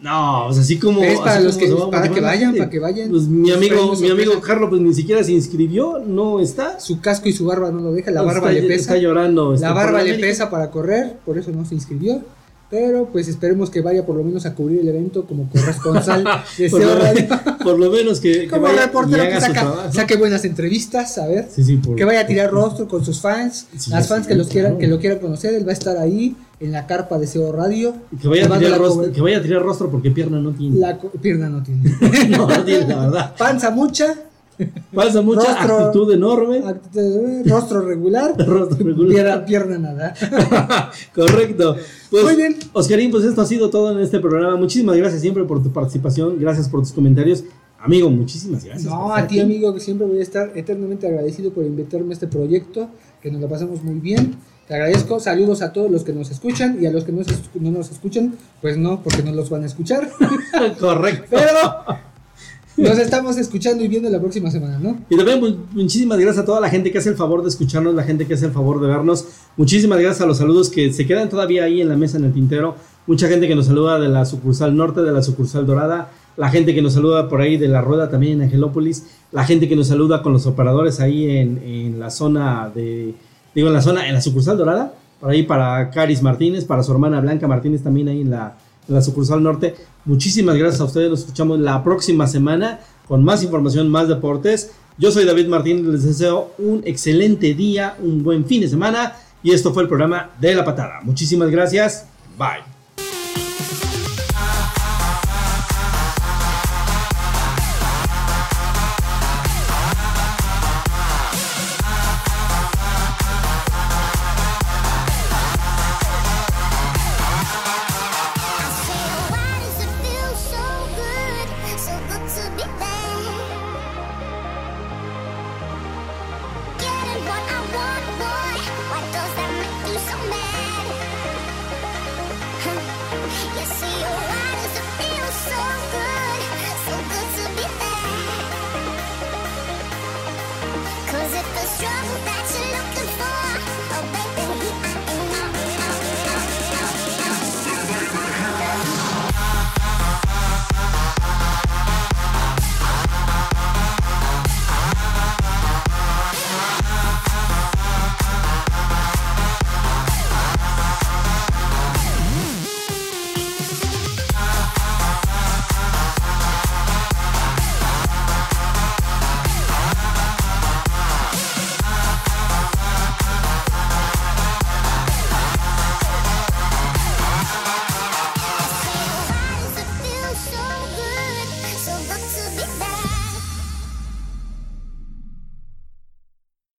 No, o sea, así como. Es para así los como que- para que vayan, para que vayan. Pues mi amigo, mi amigo. Carlos, pues ni siquiera se inscribió, no está. Su casco y su barba no lo deja, la Está- barba le pesa. Está llorando. este, La barba le pesa para correr, por eso no se inscribió. Pero pues esperemos que vaya por lo menos a cubrir el evento como corresponsal de Por lo, por lo menos que, que Como vaya reportero que saca, saque buenas entrevistas, a ver. Sí, sí, por- Que vaya a tirar rostro con sus fans. Sí, las fans que los quieran, que lo quieran conocer, él va a estar ahí en la carpa de SEO Radio. Que vaya, a tirar la rostro, que vaya a tirar rostro porque pierna no tiene. La pierna no tiene. no, no tiene, la verdad. Panza mucha, Pasa mucha Rostro- actitud enorme. act- rostro regular, Rostro regular. Pierna, pierna nada. Correcto. Pues, Muy bien. Oscarín, pues esto ha sido todo en este programa. Muchísimas gracias siempre por tu participación. Gracias por tus comentarios. Amigo, muchísimas gracias. No, a ti aquí. amigo, que siempre voy a estar eternamente agradecido por invitarme a este proyecto, que nos lo pasamos muy bien. Te agradezco, saludos a todos los que nos escuchan y a los que no, nos escuchan, pues no, porque no los van a escuchar. Correcto. Pero nos estamos escuchando y viendo la próxima semana, ¿no? Y también mu- muchísimas gracias a toda la gente que hace el favor de escucharnos, la gente que hace el favor de vernos. Muchísimas gracias a los saludos que se quedan todavía ahí en la mesa en el tintero. Mucha gente que nos saluda de la sucursal norte, de la sucursal dorada. La gente que nos saluda por ahí de la rueda también en Angelópolis. La gente que nos saluda con los operadores ahí en, en la zona de. Digo, en la zona, en la sucursal dorada. Por ahí para Caris Martínez, para su hermana Blanca Martínez también ahí en la, en la sucursal norte. Muchísimas gracias a ustedes. Nos escuchamos la próxima semana con más información, más deportes. Yo soy David Martínez. Les deseo un excelente día, un buen fin de semana. Y esto fue el programa de La Patada. Muchísimas gracias. Bye.